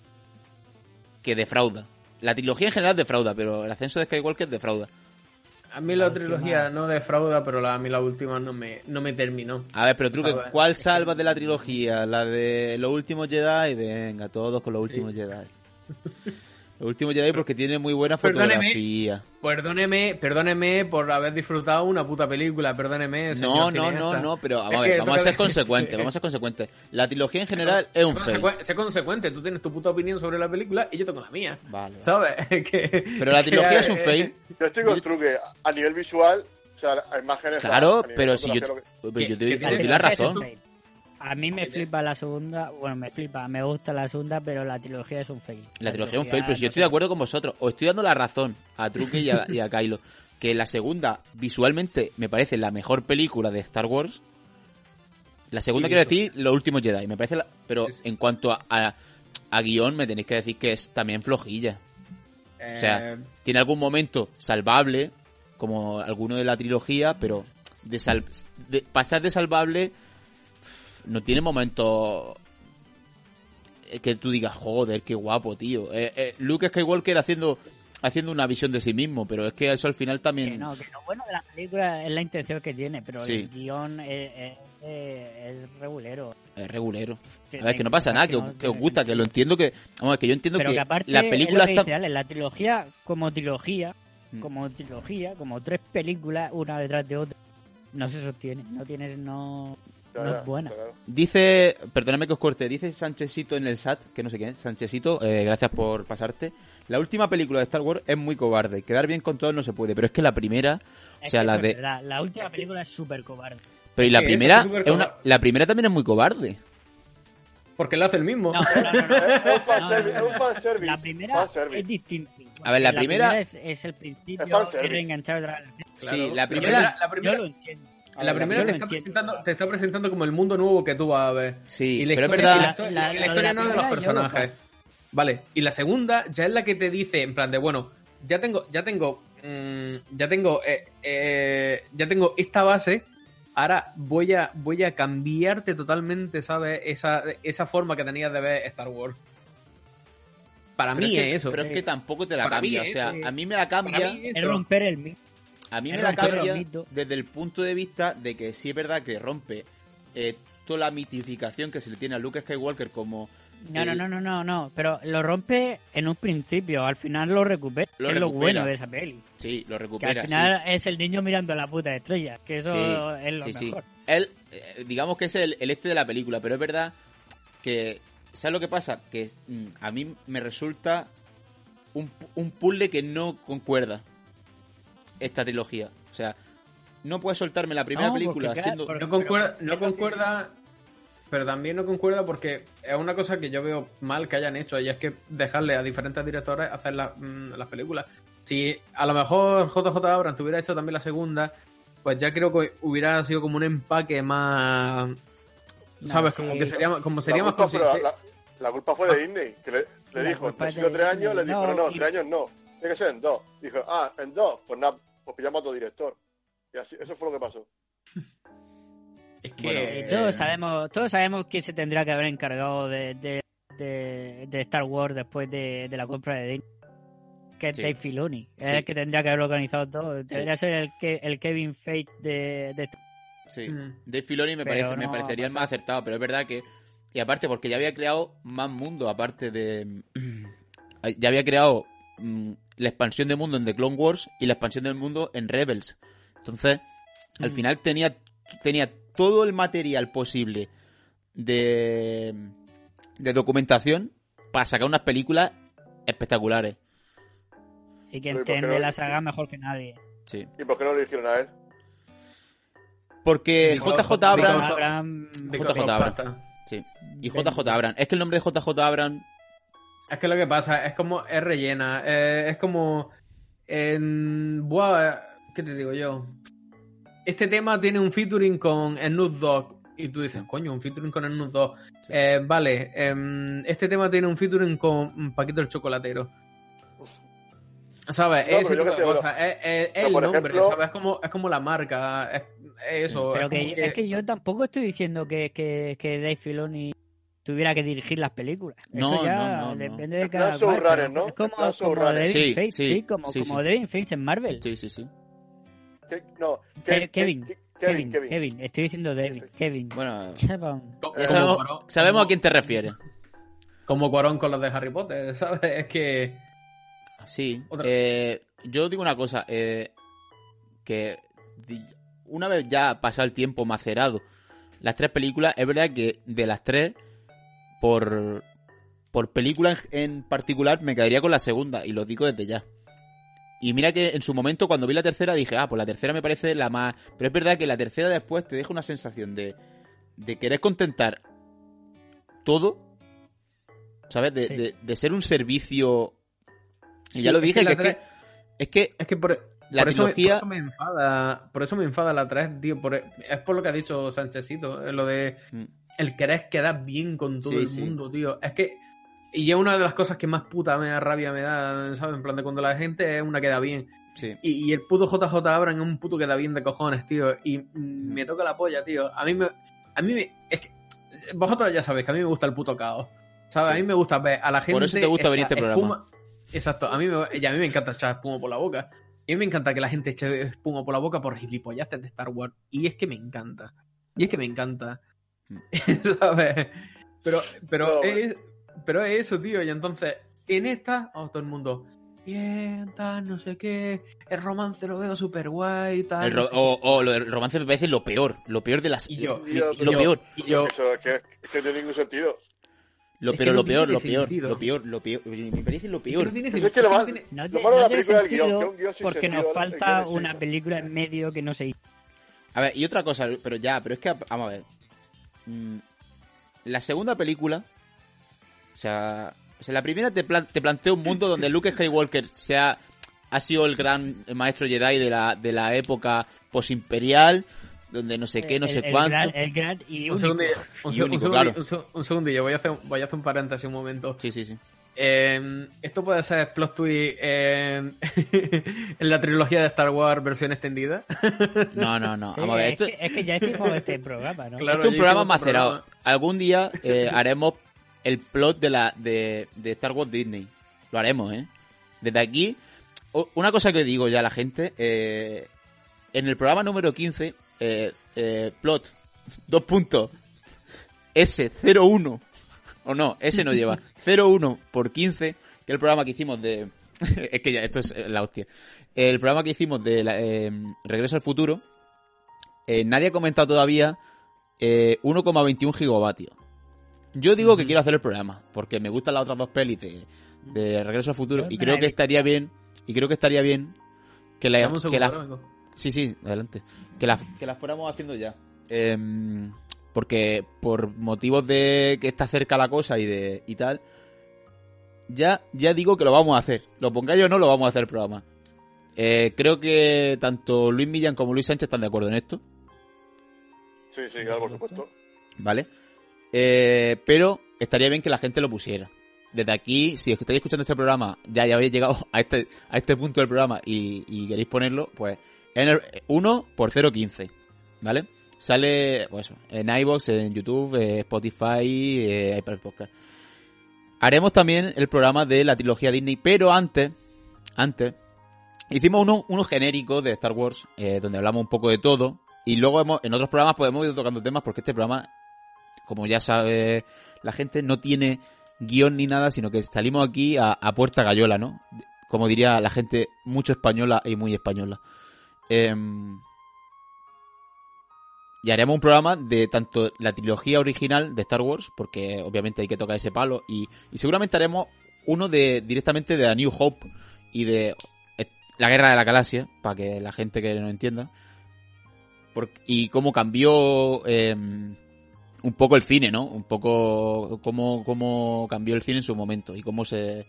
que defrauda. La trilogía en general defrauda, pero el ascenso de Skywalker defrauda. A mí la La trilogía última- no defrauda, pero la, a mí la última no me, no me terminó. A ver, pero Truque. ¿cuál salvas de la trilogía? La de los últimos Jedi, venga, todos con los últimos Jedi. [LAUGHS] Los últimos Jedi porque tiene muy buena Perdóneme. fotografía. Perdóneme, perdóneme por haber disfrutado una puta película, perdóneme. No, señor no, no, no, pero a ver, vamos a ser consecuentes, [LAUGHS] vamos a ser consecuentes. La trilogía en general es un fail. sé consecuente, tú tienes tu puta opinión sobre la película y yo tengo la mía. Vale. ¿Sabes? [LAUGHS] Que- Pero la que, trilogía es un [LAUGHS] fail. Yo estoy con Truque. A nivel visual, o sea, a imágenes. Claro, pero si yo, te que doy- la razón. A mí me flipa la segunda, bueno, me flipa, me gusta la segunda, pero la trilogía es un fail. La trilogía es un fail, pero si yo estoy de acuerdo con vosotros. Os estoy dando la razón a Truque y a, y a Kylo. Que la segunda, visualmente, me parece la mejor película de Star Wars. La segunda, quiero decir, Los Últimos Jedi. Me parece la- Pero en cuanto a, a, a guion, me tenéis que decir que es también flojilla. O sea, eh, tiene algún momento salvable, como alguno de la trilogía, pero de, sal- de pasar de salvable no tiene momento que tú digas, joder, qué guapo, tío. Eh, eh, Luke Skywalker haciendo haciendo una visión de sí mismo, pero es que eso al final Que también... no, que lo bueno de la película es la intención que tiene, pero Sí. el guion es, es, es- es regulero. Es regulero. A ver, que no pasa nada, que que, no que os gusta, que lo entiendo, que... Vamos, que yo entiendo Pero que, que aparte, la es lo película que está... dice la trilogía como trilogía, Mm. como trilogía, como tres películas, una detrás de otra, no se sostiene, no tienes, no, no es buena. Dice, perdóname que os corte, dice Sánchezito en el SAT, que no sé quién es, Sánchezito, eh, gracias por pasarte. La última película de Star Wars es muy cobarde, quedar bien con todos no se puede, pero es que la primera, o sea, la de... verdad, la última película es súper cobarde. Pero y la primera, es súper es una, cobarde. la primera también es muy cobarde. porque lo hace el mismo. No, no, no. Es un fanservice. La primera es distinta. A ver, la primera- es, es el principio que reenganchar otra vez. Claro. Sí, la La primera... primera- la primera- Yo lo entiendo. En la ver, primera te está, presentando, te está presentando como el mundo nuevo que tú vas a ver. Sí, Y la pero es historia- verdad- y La, histo- La- la la- historia no es de los personajes. Vale. Y la segunda ya es la que te dice, en plan de, bueno, ya tengo, ya tengo, mm, ya tengo, eh, eh, ya tengo esta base. Ahora voy a, voy a cambiarte totalmente, ¿sabes? Esa, esa forma que tenías de ver Star Wars. Para Pero mí es que, eso. pero es que tampoco te la Para mí cambia, o sea, a mí me la cambia... Es romper el mito. A mí me la mitos. desde el punto de vista de que sí es verdad que rompe eh, toda la mitificación que se le tiene a Luke Skywalker como... No, no, el- no, no, no, no. Pero lo rompe en un principio. Al final lo recupera. Lo es lo bueno de esa peli. Sí, lo Que recupera, al sí. final es el niño mirando la puta estrella. Que eso Sí, es lo sí, mejor. Él, eh, digamos que es el, el este de la película, pero es verdad que... ¿Sabes lo que pasa? Que mm, a mí me resulta un, un puzzle que no concuerda esta trilogía. O sea, no puedes soltarme la primera No, película siendo... No concuerda, pero- no concuerda, pero también no concuerda porque es una cosa que yo veo mal que hayan hecho y es que dejarle a diferentes directores hacer la- mm, las películas. Si a lo mejor JJ Abrams tuviera hecho también la segunda, pues ya creo que hubiera sido como un empaque más, sabes, sí. como que sería, como sería más consistente. la, la culpa fue de Disney, que le, dijo, necesito de tres Disney, años, le dijo, no, no, no, y- tres años no, tiene que ser en dos. Dijo, ah, en dos, pues nada, pues pillamos a otro director. Y así, eso fue lo que pasó. [LAUGHS] Es que Bueno, Eh, todos sabemos, todos sabemos quién se tendrá que haber encargado de, de, de- de Star Wars después de, de la compra de Disney. Que es Sí. Dave Filoni. Es Sí. el que tendría que haber organizado todo. Tendría que ser el, que, el Kevin Feige de, de Sí. Mm. Dave Filoni me, parece, me parecería el más acertado, pero es verdad que... Y aparte, porque ya había creado más mundo, aparte de... [CLEARS THROAT] ya había creado mm, la expansión de mundo en The Clone Wars y la expansión del mundo en Rebels. Entonces, al Mm. final tenía, tenía todo el material posible de, de documentación para sacar unas películas espectaculares. y que Pero, ¿y por qué entiende la saga mejor que nadie. Sí. ¿Y por qué no lo dijeron a él? Porque JJ Abrams... JJ Abrams. Sí. Y JJ Abrams. Es que el nombre de JJ Abrams... Es que lo que pasa es como es rellena, eh, es como en buah, ¿qué te digo yo? Este tema tiene un featuring con Snoop Dogg. Y tú dices, coño, un featuring con el NUS 2. Eh, vale, em, este tema tiene un featuring con Paquito el Chocolatero. ¿Sabes? No, Ese tipo de sé, bueno. cosas. Es, es- es Pero, el nombre, ejemplo- ¿sabes? Es como, es como la marca. Es, es eso. Pero es que, como que- es que yo tampoco estoy diciendo que, que, que Dave Filoni tuviera que dirigir las películas. No, Eso ya no, no, no. depende de cada Runner, ¿no? Es como, como Sí, Fates, sí, sí, como, sí, como Fates en Marvel. Sí, sí, sí. Ke- no, Ke- Ke- Kevin, Ke- Kevin, Kevin, Kevin, estoy diciendo David, Kevin. Bueno, ya sabemos, sabemos a quién te refieres. Como Cuarón con los de Harry Potter, [LAUGHS] ¿sabes? Es que. Sí. Eh, yo digo una cosa, eh, que una vez ya pasado el tiempo macerado, las tres películas, es verdad que de las tres, por, por película en, particular, me quedaría con la segunda, y lo digo desde ya. Y mira que en su momento, cuando vi la tercera, dije, ah, pues la tercera me parece la más... Pero es verdad que la tercera después te deja una sensación de, de querer contentar todo, ¿sabes? De, Sí. de- de ser un servicio... Y Sí, ya lo es dije, que que, es que, es que Es que por, la por eso, me- trilogía... por eso me enfada. Por eso me enfada la 3, tío. por- es por lo que ha dicho Sánchezito. eh, Lo de Mm. el querer quedar bien con todo Sí, el sí. mundo, tío. Es que. Y es una de las cosas que más puta me da rabia, me da, ¿sabes? En plan de cuando la gente es una queda bien. Sí. Y, y el puto JJ Abrams es un puto queda bien de cojones, tío. Y mm, me toca la polla, tío. A mí me. A mí me. Es que. Vosotros ya sabéis que a mí me gusta el puto caos. ¿Sabes? Sí. A mí me gusta ver a la gente. Por eso te gusta venir a echar este programa. Exacto. A mí, me, y a mí me encanta echar espuma por la boca. Y a mí me encanta que la gente eche espuma por la boca por gilipolleces de Star Wars. Y es que me encanta. Y es que me encanta. [LAUGHS] ¿Sabes? Pero, pero, No, es, pero es eso, tío. Y entonces, en esta, oh, todo el mundo. Bien, tal, no sé qué. El romance lo veo súper guay, tal. El ro- o, o lo- el romance me parece lo peor, lo peor de las... Y yo, y yo- lo yo- peor, Y yo, Eso que, es que no tiene ningún sentido. Lo, pero lo peor, lo peor, lo peor, lo peor, me parece lo es que peor. no tiene sentido, es que lo no más- tiene- sentido porque sentido, nos falta una película en medio que no se hizo. A ver, y otra cosa, pero ya, pero es que, vamos a ver. Mm, La segunda película, o sea, o sea la primera te, plan- te plantea un mundo donde Luke Skywalker sea, ha sido el gran maestro Jedi de la, de la época posimperial, donde no sé qué, no El- sé el cuánto. gran- el gran y Un segundillo, un, Y un segundillo, claro. un se- un segundillo, voy a, hacer, voy a hacer un paréntesis un momento. Sí, sí, sí. Eh, esto puede ser plot twist en, [LAUGHS] en la trilogía de Star Wars versión extendida. [LAUGHS] No, no, no. Sí, vamos a ver, es, que, es que ya hicimos este programa, ¿no? Claro, esto es un programa macerado. programa. Algún día eh, [LAUGHS] haremos el plot de la de, de Star Wars Disney. Lo haremos, ¿eh? Desde aquí, una cosa que digo ya a la gente, eh, en el programa número 15, eh, eh, plot, dos puntos, S01, o no, S no lleva, [LAUGHS] 01 por 15, que el programa que hicimos de... [LAUGHS] es que ya, esto es eh, la hostia. El programa que hicimos de la, eh, Regreso al Futuro, nadie ha comentado todavía eh, 1,21 gigavatios. Yo digo que quiero hacer el programa, porque me gustan las otras dos pelis de, de Regreso al Futuro, y creo que estaría bien, y creo que estaría bien que la, que la-. Sí, sí, adelante. Que las que las fuéramos haciendo ya. Em, porque por motivos de que está cerca la cosa y de y tal, ya, ya digo que lo vamos a hacer. Lo pongáis o no, lo vamos a hacer el programa. Eh, creo que tanto Luis Millán como Luis Sánchez están de acuerdo en esto, Sí, sí, claro, por supuesto. ¿vale? Eh, pero estaría bien que la gente lo pusiera. Desde aquí, si estáis escuchando este programa, ya, ya habéis llegado a este, a este punto del programa y, y queréis ponerlo, pues 1 por 0.15, ¿vale? Sale, pues en iVoox, en YouTube, eh, Spotify, eh, iPad Podcast. Haremos también el programa de la trilogía Disney, pero antes, antes, hicimos uno, uno genérico de Star Wars, eh, donde hablamos un poco de todo, y luego hemos, en otros programas pues hemos ido tocando temas, porque este programa, como ya sabe la gente, no tiene guion ni nada, sino que salimos aquí a, a puerta gallola, ¿no? Como diría la gente mucho española y muy española. Em, y haremos un programa de tanto la trilogía original de Star Wars, porque obviamente hay que tocar ese palo, y, y seguramente haremos uno de directamente de A New Hope y de eh, la Guerra de la Galaxia, para que la gente que no entienda, y cómo cambió em, un poco el cine, ¿no? Un poco cómo, cómo cambió el cine en su momento y cómo se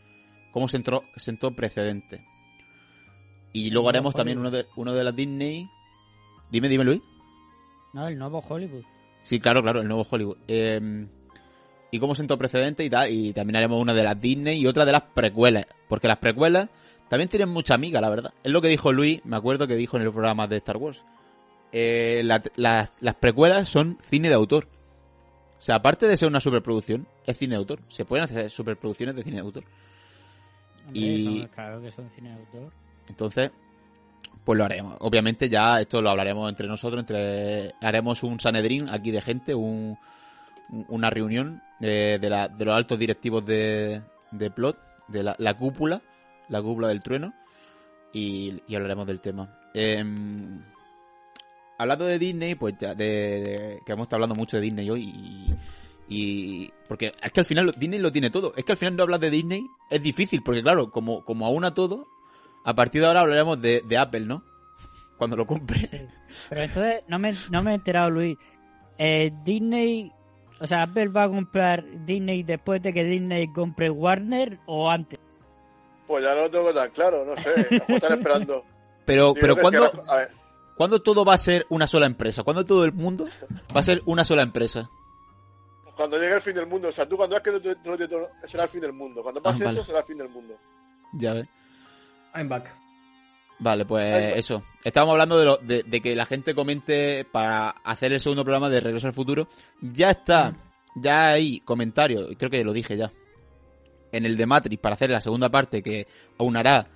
cómo se entró, sentó precedente. Y luego haremos también uno Hollywood. de, uno de las Disney. Dime, dime, Luis. No, el nuevo Hollywood. Sí, claro, claro, el nuevo Hollywood. Eh, y cómo sentó precedente y tal. Y también haremos una de las Disney y otra de las precuelas. Porque las precuelas también tienen mucha amiga, la verdad. Es lo que dijo Luis, me acuerdo que dijo en el programa de Star Wars. Eh, la- la- las precuelas son cine de autor. O sea, aparte de ser una superproducción, es cine de autor. Se pueden hacer superproducciones de cine de autor. Hombre, Y- son- claro que son cine de autor. Entonces, pues lo haremos. Obviamente ya esto lo hablaremos entre nosotros, entre haremos un Sanedrín aquí de gente, un, un- una reunión de, de, la- de los altos directivos de, de Plot, de la, la cúpula, la cúpula del trueno, y, y hablaremos del tema. Em, hablando de Disney, pues ya de, que hemos estado hablando mucho de Disney hoy y, y porque es que al final Disney lo tiene todo. Es que al final no hablar de Disney es difícil porque claro, como como aúna todo, a partir de ahora hablaremos de, de Apple, ¿no? Cuando lo compre. Sí. Pero entonces, no me, no me he enterado, Luis. Eh, Disney, o sea, Apple va a comprar Disney después de que Disney compre Warner o antes. Pues ya no lo tengo tan claro, no sé. Lo están esperando. Pero pero que cuando todo va a ser una sola empresa, cuando todo el mundo va a ser una sola empresa. cuando llegue el fin del mundo, o sea, tú cuando veas que no te- no te- no- será el fin del mundo. Cuando pase Ah, vale. eso, será el fin del mundo. Ya ves. I'm back. Vale, pues va. eso. Estábamos hablando de, lo- de, de que la gente comente para hacer el segundo programa de Regreso al Futuro. Ya está, ya hay comentarios, creo que lo dije ya. En el de Matrix, para hacer la segunda parte que aunará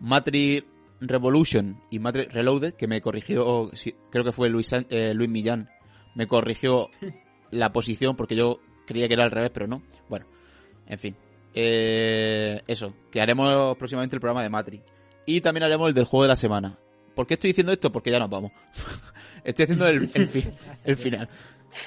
Matrix Revolution y Matrix Reloaded, que me corrigió, creo que fue Luis, eh, Luis Millán, me corrigió [LAUGHS] la posición porque yo creía que era al revés, pero no. Bueno, en fin. Eh, eso, que haremos próximamente el programa de Matrix. Y también haremos el del juego de la semana. ¿Por qué estoy diciendo esto? Porque ya nos vamos. [LAUGHS] estoy haciendo el, el, fi- el final.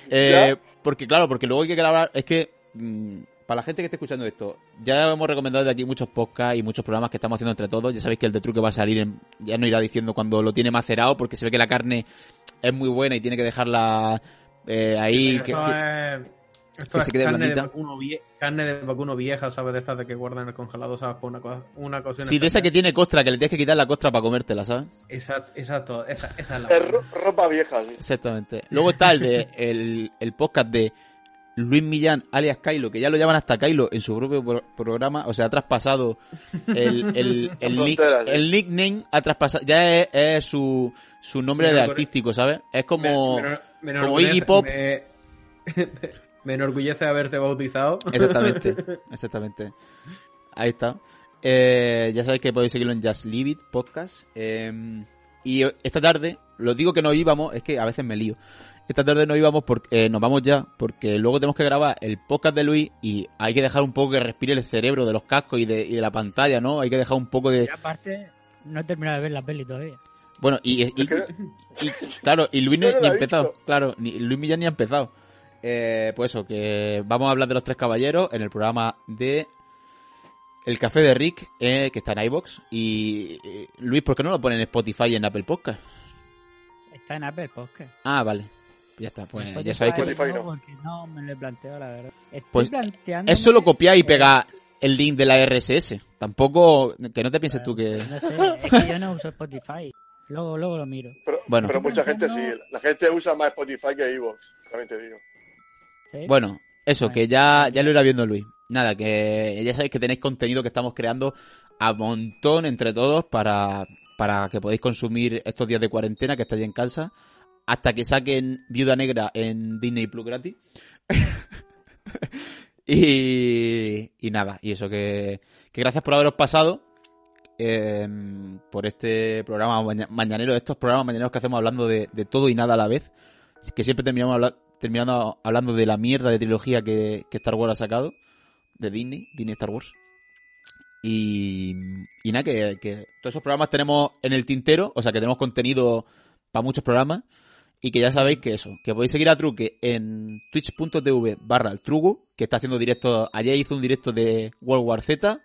Eh, porque claro, porque luego hay que grabar... Es que, mm, para la gente que esté escuchando esto, ya hemos recomendado de aquí muchos podcasts y muchos programas que estamos haciendo entre todos. Ya sabéis que el de truque va a salir, en- ya no irá diciendo cuando lo tiene macerado, porque se ve que la carne es muy buena y tiene que dejarla eh, ahí... que- que- es, esto que es se quede carne, de vacuno vie- carne de vacuno vieja, ¿sabes? De estas de que guardan en el congelado, ¿sabes? Por una, cosa, una ocasión Sí, de esa que tiene costra, que le tienes que quitar la costra para comértela, ¿sabes? Exacto, exacto esa, esa es la Es ro- ropa vieja, sí. Exactamente. Luego está el de [LAUGHS] el, el podcast de Luis Millán, alias Kylo, que ya lo llaman hasta Kylo en su propio pro- programa, o sea, ha traspasado el, [LAUGHS] el, el, nick- ¿eh? el nickname, ha traspasado, ya es, es su, su nombre de artístico, ¿sabes? Es como... Me- me- me como Iggy Pop. [LAUGHS] Me, enorgullece haberte bautizado. Exactamente, [LAUGHS] exactamente. Ahí está. Eh, ya sabéis que podéis seguirlo en Just Leave It Podcast. Eh, y esta tarde, lo digo que no íbamos, es que a veces me lío. Esta tarde no íbamos porque eh, nos vamos ya, porque luego tenemos que grabar el podcast de Luis y hay que dejar un poco que respire el cerebro de los cascos y de, y de la pantalla, ¿no? Hay que dejar un poco de... Y aparte, no he terminado de ver la peli todavía. Bueno, y, claro, y Luis [LAUGHS] no, ni ha empezado, claro, ni, Luis Millán ni ha empezado. Eh, pues eso, que vamos a hablar de los tres caballeros en el programa de El Café de Rick, eh, que está en iBox Y eh, Luis, ¿por qué no lo ponen en Spotify y en Apple Podcast? Está en Apple Podcast. Ah, vale. Ya está, pues Spotify ya sabéis que Spotify no. porque no me lo he planteado, la verdad. Estoy Pues, planteando. es solo copiar y pegar el link de la RSS. Tampoco, que no te pienses tú que... No sé, es que yo no uso Spotify. Luego, luego lo miro. Pero, Bueno. pero mucha gente sí. La gente usa más Spotify que Evox, también te digo. Bueno, eso, que ya, ya lo irá viendo Luis. Nada, que ya sabéis que tenéis contenido que estamos creando a montón entre todos para, para que podáis consumir estos días de cuarentena que estáis en casa hasta que saquen Viuda Negra en Disney Plus gratis. [LAUGHS] y, y nada, y eso que, que gracias por haberos pasado eh, por este programa maña- mañanero, estos programas mañaneros que hacemos hablando de, de todo y nada a la vez, que siempre terminamos habla- terminando hablando de la mierda de trilogía que, que Star Wars ha sacado, de Disney, Disney Star Wars. Y, y nada, que, que todos esos programas tenemos en el tintero, o sea que tenemos contenido para muchos programas. Y que ya sabéis que eso, que podéis seguir a Truque en twitch.tv barra el Trugu, que está haciendo directo, ayer hizo un directo de World War Z,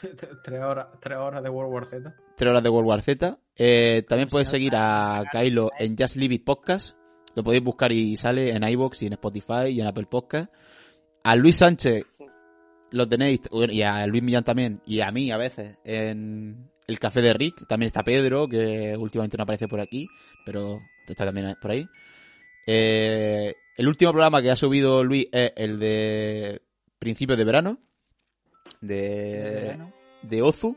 [LAUGHS] tres, horas, tres horas de World War Z. tres horas de World War Z. Eh, también podéis seguir a Kylo en Just Leave It Podcast, lo podéis buscar y sale en iBox y en Spotify y en Apple Podcast. A Luis Sánchez lo tenéis, y a Luis Millán también, y a mí a veces, en el Café de Rick. También está Pedro, que últimamente no aparece por aquí, pero está también por ahí. Eh, el último programa que ha subido Luis es el de principios de verano. De, de Ozu.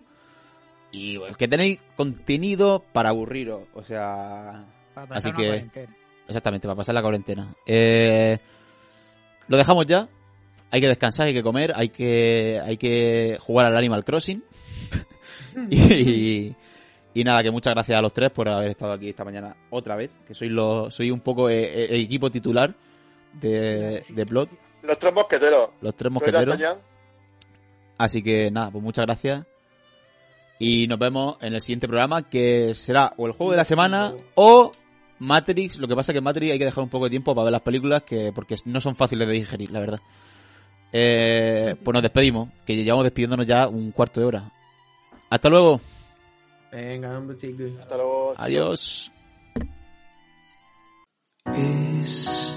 Y bueno, que tenéis contenido para aburriros. O sea. Para Así que- cuarentena. Exactamente, para pasar la cuarentena. Eh, lo dejamos ya. Hay que descansar, hay que comer, hay que, hay que jugar al Animal Crossing. [LAUGHS] y, y nada, que muchas gracias a los tres por haber estado aquí esta mañana otra vez. Que soy, los, soy un poco eh, eh, el equipo titular de, de Plot, Los tres mosqueteros. los tres mosqueteros. Así que nada, pues muchas gracias. Y nos vemos en el siguiente programa que será o el juego de la semana o Matrix. Lo que pasa es que en Matrix hay que dejar un poco de tiempo para ver las películas que porque no son fáciles de digerir, la verdad. Eh, pues nos despedimos, que llevamos despidiéndonos ya un cuarto de hora. Hasta luego. Venga, hombre, chicos. Hasta luego. Adiós. Es